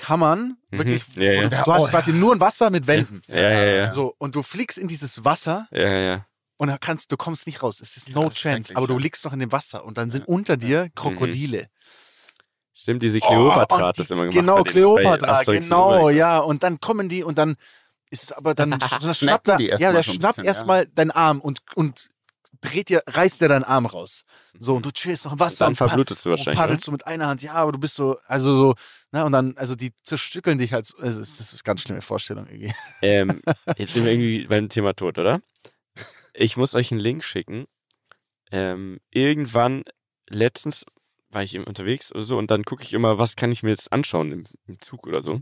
Kammern, Mhm. wirklich, Ja, wo ja. Du, du Ja, hast oh, quasi nur ein Wasser mit Wänden. Ja, ja, ja. So, und du fliegst in dieses Wasser Ja, ja, ja. und da kannst, du kommst nicht raus. Es ist no chance. Aber du ja. liegst noch in dem Wasser und dann sind unter dir Krokodile. Stimmt, diese Oh, Kleopatra und hat das die- immer gemacht. Genau, Kleopatra, genau, ja. Und dann kommen die und dann ist es aber dann das schnappt er, ja, der schnappt erstmal deinen Arm und, und dreht dir, reißt dir deinen Arm raus. So, und du chillst noch im Wasser. Dann und verblutest du und wahrscheinlich. paddelst du mit einer Hand, ja, aber du bist so, also so, ne, und dann, also die zerstückeln dich halt, so- also es ist eine ganz schlimme Vorstellung irgendwie. Ähm, jetzt sind wir irgendwie beim Thema Tod, oder? Ich muss euch einen Link schicken. Ähm, irgendwann, letztens war ich eben unterwegs oder so und dann gucke ich immer, was kann ich mir jetzt anschauen im, im Zug oder so.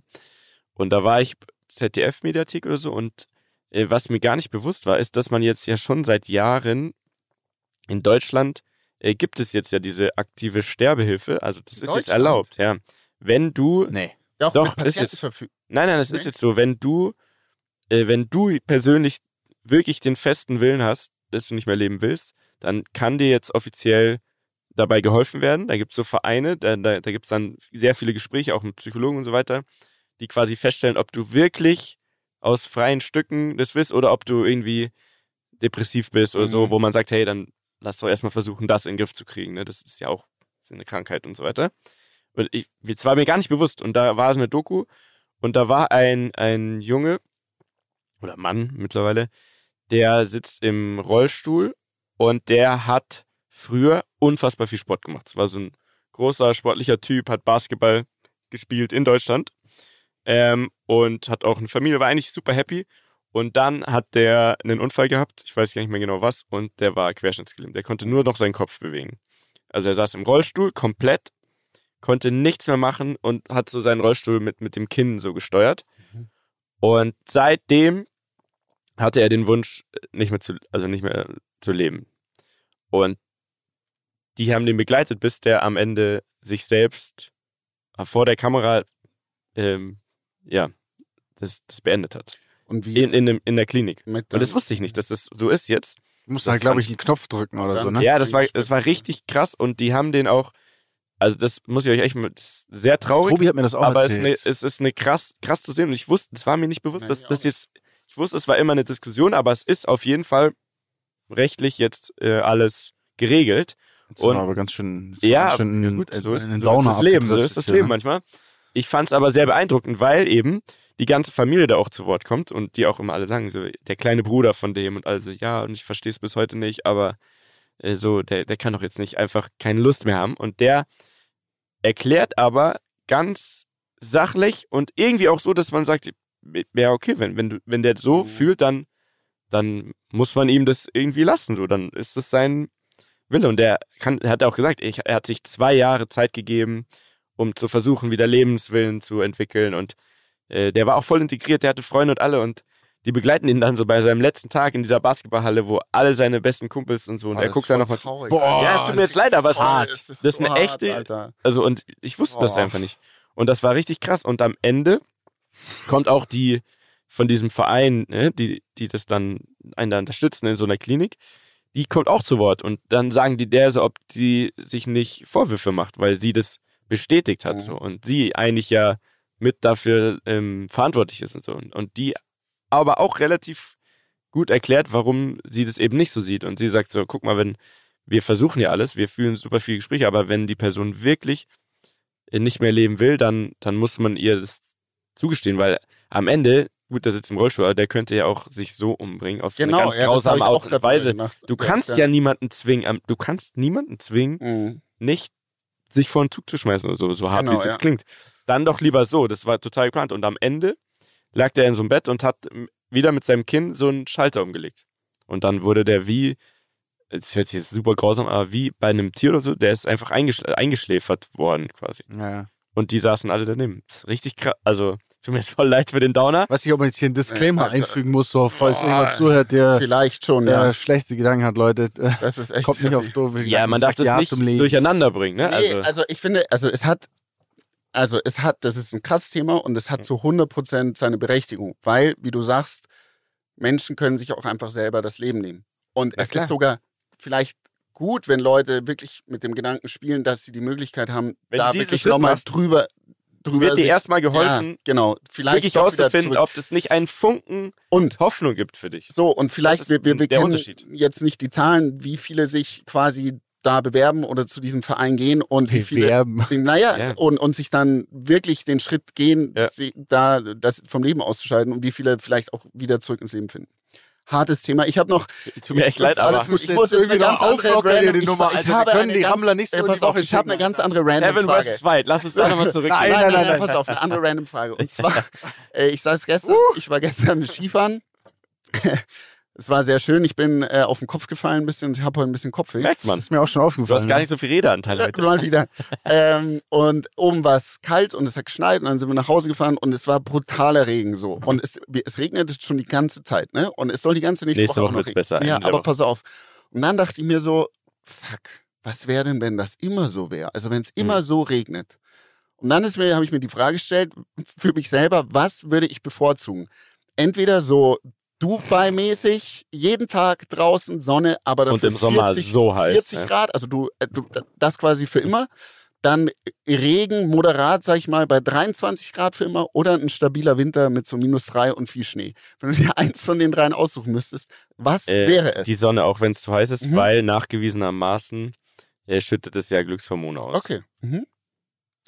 Und da war ich ZDF-Mediathek oder so und äh, was mir gar nicht bewusst war, ist, dass man jetzt ja schon seit Jahren in Deutschland äh, gibt es jetzt ja diese aktive Sterbehilfe. Also das In ist jetzt erlaubt, ja. Wenn du Nee. Ja, auch Doch, mit ist jetzt-. Nein, nein, ist Nee? jetzt so, wenn du, äh, wenn du persönlich wirklich den festen Willen hast, dass du nicht mehr leben willst, dann kann dir jetzt offiziell dabei geholfen werden. Da gibt es so Vereine, da, da, da gibt es dann sehr viele Gespräche, auch mit Psychologen und so weiter, die quasi feststellen, ob du wirklich aus freien Stücken das willst oder ob du irgendwie depressiv bist oder so, Mhm. wo man sagt, hey, dann lass doch erstmal versuchen, das in den Griff zu kriegen. Ne? Das ist ja auch eine Krankheit und so weiter. Und ich, es war mir gar nicht bewusst. Und da war es eine Doku und da war ein, ein Junge oder Mann mittlerweile, der sitzt im Rollstuhl und der hat früher unfassbar viel Sport gemacht. Es war so ein großer sportlicher Typ, hat Basketball gespielt in Deutschland ähm, und hat auch eine Familie, war eigentlich super happy. Und dann hat der einen Unfall gehabt, ich weiß gar nicht mehr genau was, und der war querschnittsgelähmt. Der konnte nur noch seinen Kopf bewegen. Also er saß im Rollstuhl komplett, konnte nichts mehr machen und hat so seinen Rollstuhl mit, mit dem Kinn so gesteuert. Und seitdem hatte er den Wunsch, nicht mehr zu, also nicht mehr zu leben. Und die haben den begleitet, bis der am Ende sich selbst vor der Kamera, ähm, ja, das, das beendet hat. Und wie In, in, in der Klinik. mit Und das wusste ich nicht, dass das so ist jetzt. Du musst Das halt, glaube ich, einen Knopf drücken oder so, ne? Ja, das war, das war richtig krass und die haben den auch, also das muss ich euch echt, ist sehr traurig, Tobi hat mir das auch aber es ist, erzählt. eine, es ist eine krass, krass zu sehen und ich wusste, es war mir nicht bewusst, Nee, dass das jetzt, ich wusste, es war immer eine Diskussion, aber es ist auf jeden Fall rechtlich jetzt äh, alles geregelt. Das war und- aber ganz schön, Ja, war ganz schön gut, so ist, so ist das Leben, so ist das Leben ne? manchmal. Ich fand es aber sehr beeindruckend, weil eben die ganze Familie da auch zu Wort kommt und die auch immer alle sagen, so der kleine Bruder von dem und also ja, und ich verstehe es bis heute nicht, aber äh, so, der, der kann doch jetzt nicht einfach keine Lust mehr haben. Und der erklärt aber ganz sachlich und irgendwie auch so, dass man sagt, ja, okay, wenn, wenn, du, wenn der so Mhm. fühlt, dann, dann muss man ihm das irgendwie lassen. So, dann ist es sein Wille. Und der kann, er hat auch gesagt, ich, er hat sich zwei Jahre Zeit gegeben, um zu versuchen, wieder Lebenswillen zu entwickeln. Und äh, der war auch voll integriert, der hatte Freunde und alle und die begleiten ihn dann so bei seinem letzten Tag in dieser Basketballhalle, wo alle seine besten Kumpels und so, und Oh, er das guckt ist da voll nochmal. Boah. Ja, es tut mir jetzt leid, aber es ist hart. es Das ist so eine hart, echte- Alter. Also, und ich wusste das Oh. einfach nicht. Und das war richtig krass. Und am Ende kommt auch die von diesem Verein, ne, die, die das dann einen da unterstützen in so einer Klinik, die kommt auch zu Wort. Und dann sagen die der so, ob sie sich nicht Vorwürfe macht, weil sie das bestätigt hat. Mhm. So. Und sie eigentlich ja mit dafür ähm, verantwortlich ist und so. Und, die aber auch relativ gut erklärt, warum sie das eben nicht so sieht. Und sie sagt so, guck mal, wenn wir versuchen ja alles, wir führen super viele Gespräche, aber wenn die Person wirklich äh, nicht mehr leben will, dann, dann muss man ihr das zugestehen, weil am Ende, gut, der sitzt im Rollstuhl, aber der könnte ja auch sich so umbringen, auf Genau, eine ganz ja, grausame Art und Weise. Du kannst ja, niemanden zwingen, du kannst niemanden zwingen, Mhm. nicht sich vor den Zug zu schmeißen oder so, so hart Genau, wie es ja. jetzt klingt. Dann doch lieber so, das war total geplant. Und am Ende lag der in so einem Bett und hat wieder mit seinem Kinn so einen Schalter umgelegt. Und dann wurde der wie, es hört sich jetzt super grausam, aber wie bei einem Tier oder so, der ist einfach eingeschl eingeschläfert worden quasi. Ja, ja. Und die saßen alle daneben. Das ist richtig krass. Also, tut mir jetzt voll leid für den Downer. Weiß nicht, ob man jetzt hier einen Disclaimer Alter. einfügen muss, so, falls Boah. irgendjemand zuhört, der Vielleicht schon, äh, ja. schlechte Gedanken hat, Leute. Äh, Das ist echt kommt nicht auf doofe Ja, Gedanken, man darf das Ja nicht durcheinander bringen, ne? Nee, Also, also, ich finde, also es hat, also es hat, das ist ein krasses Thema und es hat zu 100% seine Berechtigung, weil, wie du sagst, Menschen können sich auch einfach selber das Leben nehmen. Und Na es klar. ist sogar vielleicht gut, wenn Leute wirklich mit dem Gedanken spielen, dass sie die Möglichkeit haben, Wenn da wirklich nochmal drüber, drüber wird dir erstmal ja, geholfen, genau, vielleicht wirklich doch wieder rauszufinden, zurück. ob das nicht einen Funken und Hoffnung gibt für dich. so, und vielleicht, wir, wir, wir der kennen Unterschied. jetzt nicht die Zahlen, wie viele sich quasi da bewerben oder zu diesem Verein gehen und wie viele. Naja, Ja. und, und sich dann wirklich den Schritt gehen, Ja. da das vom Leben auszuscheiden und wie viele vielleicht auch wieder zurück ins Leben finden. Hartes Thema. Ich habe noch. Tut mir ich, echt leid, aber. Ich muss jetzt irgendwie ganz noch andere auflockern die Nummer, ich, ich habe können eine die ganz, Rammler nicht so pass auf, ich habe eine ganz andere random Frage. vs. White, lass uns da nochmal zurückgehen. Nein, Nein, nein, nein, nein, nein, pass auf, eine andere random Frage. Und zwar, äh, ich sag's gestern, ich war gestern Skifahren. Es war sehr schön. Ich bin äh, auf den Kopf gefallen ein bisschen. Ich habe heute ein bisschen Kopfweh. Merkt man. ist mir auch schon Du aufgefallen. hast gar nicht so viel Redeanteil heute. Mal wieder. ähm, und oben war es kalt und es hat geschneit und dann sind wir nach Hause gefahren und es war brutaler Regen so. Und es, es regnet schon die ganze Zeit, ne? Und es soll die ganze nächste, Nächste Woche, Woche auch noch regnen. besser, Ja, aber Woche. pass auf. Und dann dachte ich mir so, fuck, was wäre denn, wenn das immer so wäre? Also wenn es Mhm. immer so regnet. Und dann ist mir, habe ich mir die Frage gestellt, für mich selber, was würde ich bevorzugen? Entweder so Dubai-mäßig, jeden Tag draußen Sonne, aber Und dafür im Sommer 40, so heiß, 40 ja. Grad, also du, äh, du, das quasi für immer. Dann Regen, moderat, sag ich mal, bei 23 Grad für immer oder ein stabiler Winter mit so minus drei und viel Schnee. Wenn du dir eins von den dreien aussuchen müsstest, was Äh, wäre es? Die Sonne, auch wenn es zu heiß ist, Mhm. weil nachgewiesenermaßen äh, schüttet es ja Glückshormone aus. Okay. Mhm.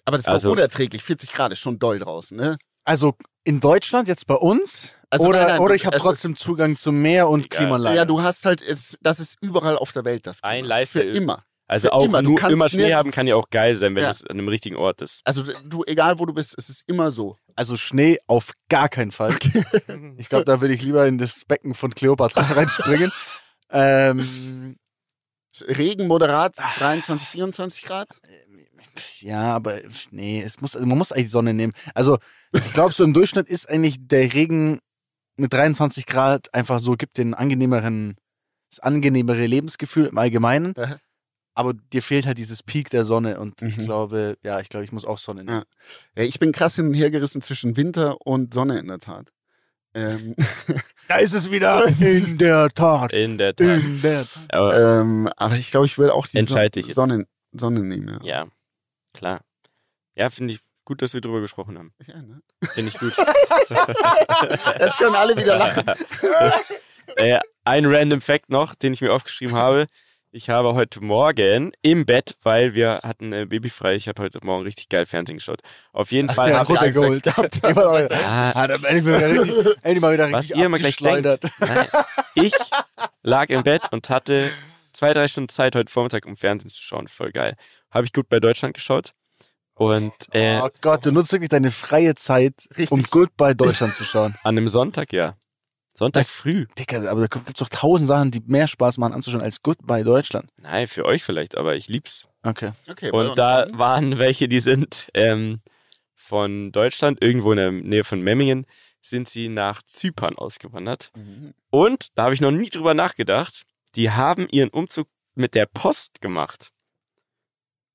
Aber das ist Also- doch unerträglich. 40 Grad ist schon doll draußen, ne? Also in Deutschland jetzt bei uns? Also oder, nein, nein, oder ich habe trotzdem Zugang zum Meer und Egal. Klimaanlage. Ja, du hast halt, es, das ist überall auf der Welt das Klima. Ein Leiste- Für immer. Also Für auch immer, du nur immer Schnee nirgends- haben kann ja auch geil sein, wenn Ja. es an einem richtigen Ort ist. Also du, egal wo du bist, es ist immer so. Also Schnee auf gar keinen Fall. Ich glaube, da würde ich lieber in das Becken von Kleopatra reinspringen. ähm, Regen moderat 23, 24 Grad. ja, aber nee, es muss, man muss eigentlich die Sonne nehmen. Also ich glaube, so im Durchschnitt ist eigentlich der Regen mit 23 Grad einfach so, gibt den angenehmeren, das angenehmere Lebensgefühl im Allgemeinen. Aha. Aber dir fehlt halt dieses Peak der Sonne und ich Mhm. glaube, ja, ich glaube, ich muss auch Sonne nehmen. Ja. Ich bin krass hin und her gerissen zwischen Winter und Sonne in der Tat. Ähm, Da ist es wieder. In der Tat. In der Tat. In der Tat. Aber, ähm, aber ich glaube, ich will auch die jetzt. Sonne, Sonne nehmen. Ja. ja, klar. Ja, finde ich gut, dass wir drüber gesprochen haben. Ja, ne? Finde ich gut. Jetzt können alle wieder lachen. äh, ein random Fact noch, den ich mir aufgeschrieben habe. Ich habe heute Morgen im Bett, weil wir hatten äh, Babyfrei, ich habe heute Morgen richtig geil Fernsehen geschaut. Auf jeden Fall ja habe ich... auch- Ah, Hat am Ende mal richtig, mal wieder was ihr immer gleich denkt. Nein, ich lag im Bett und hatte zwei, drei Stunden Zeit heute Vormittag, um Fernsehen zu schauen. Voll geil. Habe ich gut bei Deutschland geschaut. Und äh, Oh Gott, du nutzt wirklich deine freie Zeit, Richtig. um Goodbye Deutschland zu schauen. an einem Sonntag, ja. Sonntag Das- früh. Dicker, aber da gibt es doch tausend Sachen, die mehr Spaß machen anzuschauen als Goodbye Deutschland. Nein, für euch vielleicht, aber ich lieb's. Okay. Okay, Und da uns. waren welche, die sind ähm, von Deutschland, irgendwo in der Nähe von Memmingen, sind sie nach Zypern ausgewandert. Mhm. Und da habe ich noch nie drüber nachgedacht. Die haben ihren Umzug mit der Post gemacht.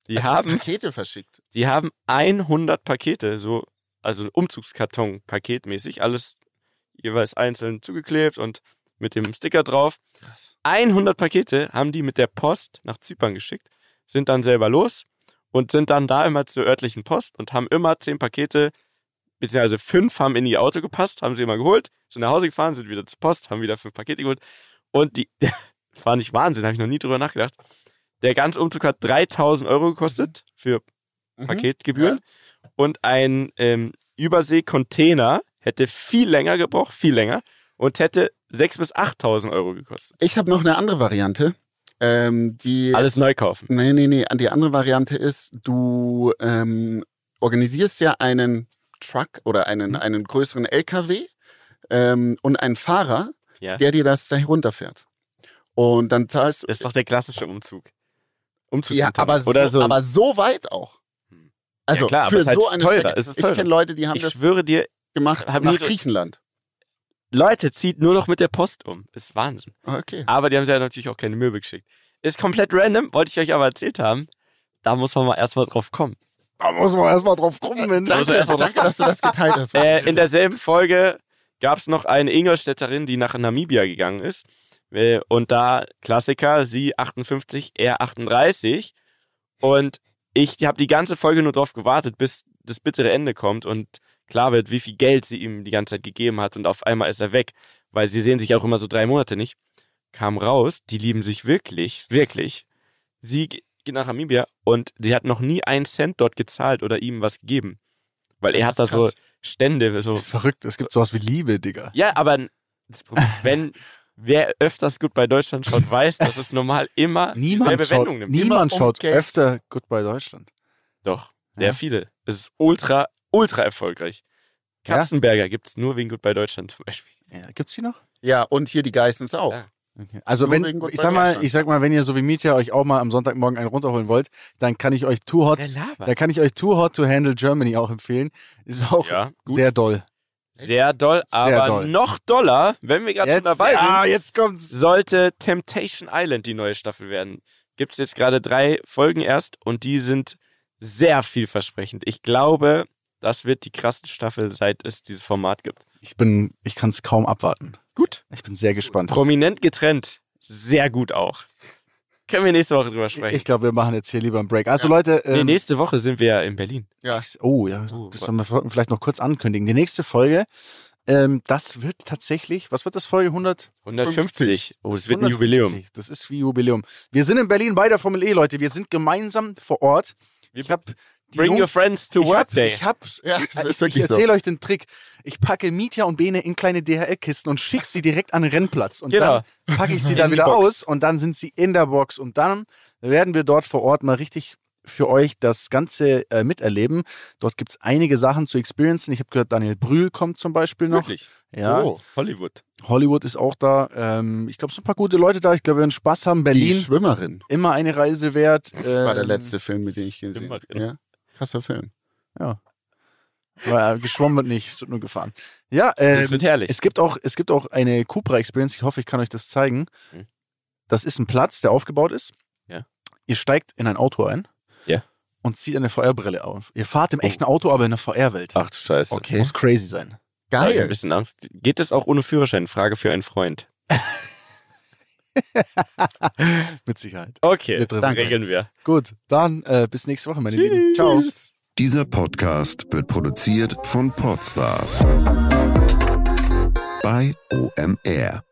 Die Also haben, Pakete verschickt. die haben 100 Pakete, so also ein Umzugskarton paketmäßig, alles jeweils einzeln zugeklebt und mit dem Sticker drauf. Krass. 100 Pakete haben die mit der Post nach Zypern geschickt, sind dann selber los und sind dann da immer zur örtlichen Post und haben immer 10 Pakete, beziehungsweise 5 haben in ihr Auto gepasst, haben sie immer geholt, sind nach Hause gefahren, sind wieder zur Post, haben wieder 5 Pakete geholt und die, fand ich Wahnsinn, habe ich noch nie drüber nachgedacht. Der ganze Umzug hat 3000 Euro gekostet für Mhm. Paketgebühren und ein ähm, Übersee-Container hätte viel länger gebraucht, viel länger und hätte 6.000 bis 8.000 Euro gekostet. Ich habe noch eine andere Variante. Ähm, die Alles neu kaufen. Nee, nee, nee. Die andere Variante ist, du ähm, organisierst ja einen Truck oder einen, Mhm. einen größeren LKW ähm, und einen Fahrer, Ja. der dir das da runterfährt. Und dann zahlst du. Das ist doch der klassische Umzug. Umzug Ja, aber so, Oder so. aber so weit auch. Hm. Also Ja, klar, aber für halt so eine teurer, Strecke. es ist Ich teurer. kenne Leute, die haben ich das schwöre dir, gemacht hab nach Griechenland. Leute, zieht nur noch mit der Post um. Ist Wahnsinn. Okay. Aber die haben sie ja natürlich auch keine Möbel geschickt. Ist komplett random, wollte ich euch aber erzählt haben. Da muss man mal erstmal drauf kommen. Da muss man erstmal drauf kommen, Mensch. Danke, erst mal drauf danke dass du das geteilt hast. Äh, in derselben Folge gab es noch eine Ingolstädterin, die nach Namibia gegangen ist. Äh, Und da Klassiker, sie 58, er 38. Und ich habe die ganze Folge nur darauf gewartet, bis das bittere Ende kommt und klar wird, wie viel Geld sie ihm die ganze Zeit gegeben hat. Und auf einmal ist er weg, weil sie sehen sich auch immer so drei Monate nicht. Kam raus, die lieben sich wirklich, wirklich. Sie ge- geht nach Namibia und sie hat noch nie einen Cent dort gezahlt oder ihm was gegeben. Weil Das er hat da so. Stände, so Das ist verrückt. Es gibt sowas wie Liebe, Digga. ja, aber wenn wer öfters gut bei Deutschland schaut, weiß, dass es normal immer Niemand dieselbe schaut, Wendung nimmt. niemand schaut Geld. öfter Goodbye Deutschland. Doch, sehr Ja. viele. Es ist ultra, ultra erfolgreich. Ja? Katzenberger gibt es nur wegen gut bei Deutschland zum Beispiel. Ja, gibt's die noch? Ja, und hier die Geissens auch. Ja. Okay. Also Nur wenn, ich sag mal, ich sag mal, wenn ihr so wie Mietja euch auch mal am Sonntagmorgen einen runterholen wollt, dann kann ich euch Too Hot, da kann ich euch Too Hot to Handle Germany auch empfehlen. Ist auch Ja, sehr doll. Sehr doll, aber doll. noch doller, wenn wir gerade schon dabei ja, sind, jetzt kommt's. sollte Temptation Island die neue Staffel werden. Gibt es jetzt gerade drei Folgen erst und die sind sehr vielversprechend. Ich glaube, das wird die krasseste Staffel, seit es dieses Format gibt. Ich bin, ich kann es kaum abwarten. Gut. Ich bin sehr gespannt. Prominent getrennt. Sehr gut auch. Können wir nächste Woche drüber sprechen. Ich glaube, wir machen jetzt hier lieber einen Break. Also Leute, nee, ähm, nächste Woche sind wir ja in Berlin. Ja. oh ja, Oh, das sollen wir vielleicht noch kurz ankündigen. Die nächste Folge, ähm, das wird tatsächlich, was wird das Folge 100? 150. Oh, es wird ein Jubiläum. 150. Das ist wie Jubiläum. Wir sind in Berlin bei der Formel E, Leute. Wir sind gemeinsam vor Ort. Ich habe Bring your friends to ich work hab, day. Ich hab's. Ja, ich, das ist ich, wirklich ich so. erzähle euch den Trick. Ich packe Mietja und Bene in kleine DHL-Kisten und schicke sie direkt an den Rennplatz. Und Genau. dann packe ich sie In dann die wieder Box. aus und dann sind sie in der Box. Und dann werden wir dort vor Ort mal richtig für euch das Ganze äh, miterleben. Dort gibt es einige Sachen zu experiencen. Ich habe gehört, Daniel Brühl kommt zum Beispiel noch. Wirklich. Ja, Oh, Hollywood. Hollywood ist auch da. Ähm, ich glaube, es sind ein paar gute Leute da. Ich glaube, wir werden Spaß haben. die Berlin, Schwimmerin immer eine Reise wert. war der Ähm, letzte Film, mit dem ich gesehen habe. Ja, krasser Film. Ja. Weil äh, geschwommen wird nicht, es wird nur gefahren. Ja, äh, Das wird herrlich. es gibt auch, es gibt auch eine Cupra Experience. Ich hoffe, ich kann euch das zeigen. Hm. Das ist ein Platz, der aufgebaut ist. Ja. Ihr steigt in ein Auto ein. Ja. Und zieht eine VR-Brille auf. Ihr fahrt im echten Auto, aber in der VR-Welt. Ach du Scheiße. Okay. Muss crazy sein. Hab ich ein Geil. bisschen Angst. Geht es auch ohne Führerschein? Frage für einen Freund. Mit Sicherheit. Okay, Wir dann regeln wir. Gut, dann äh, bis nächste Woche, meine Lieben. Ciao. Dieser Podcast wird produziert von Podstars bei OMR.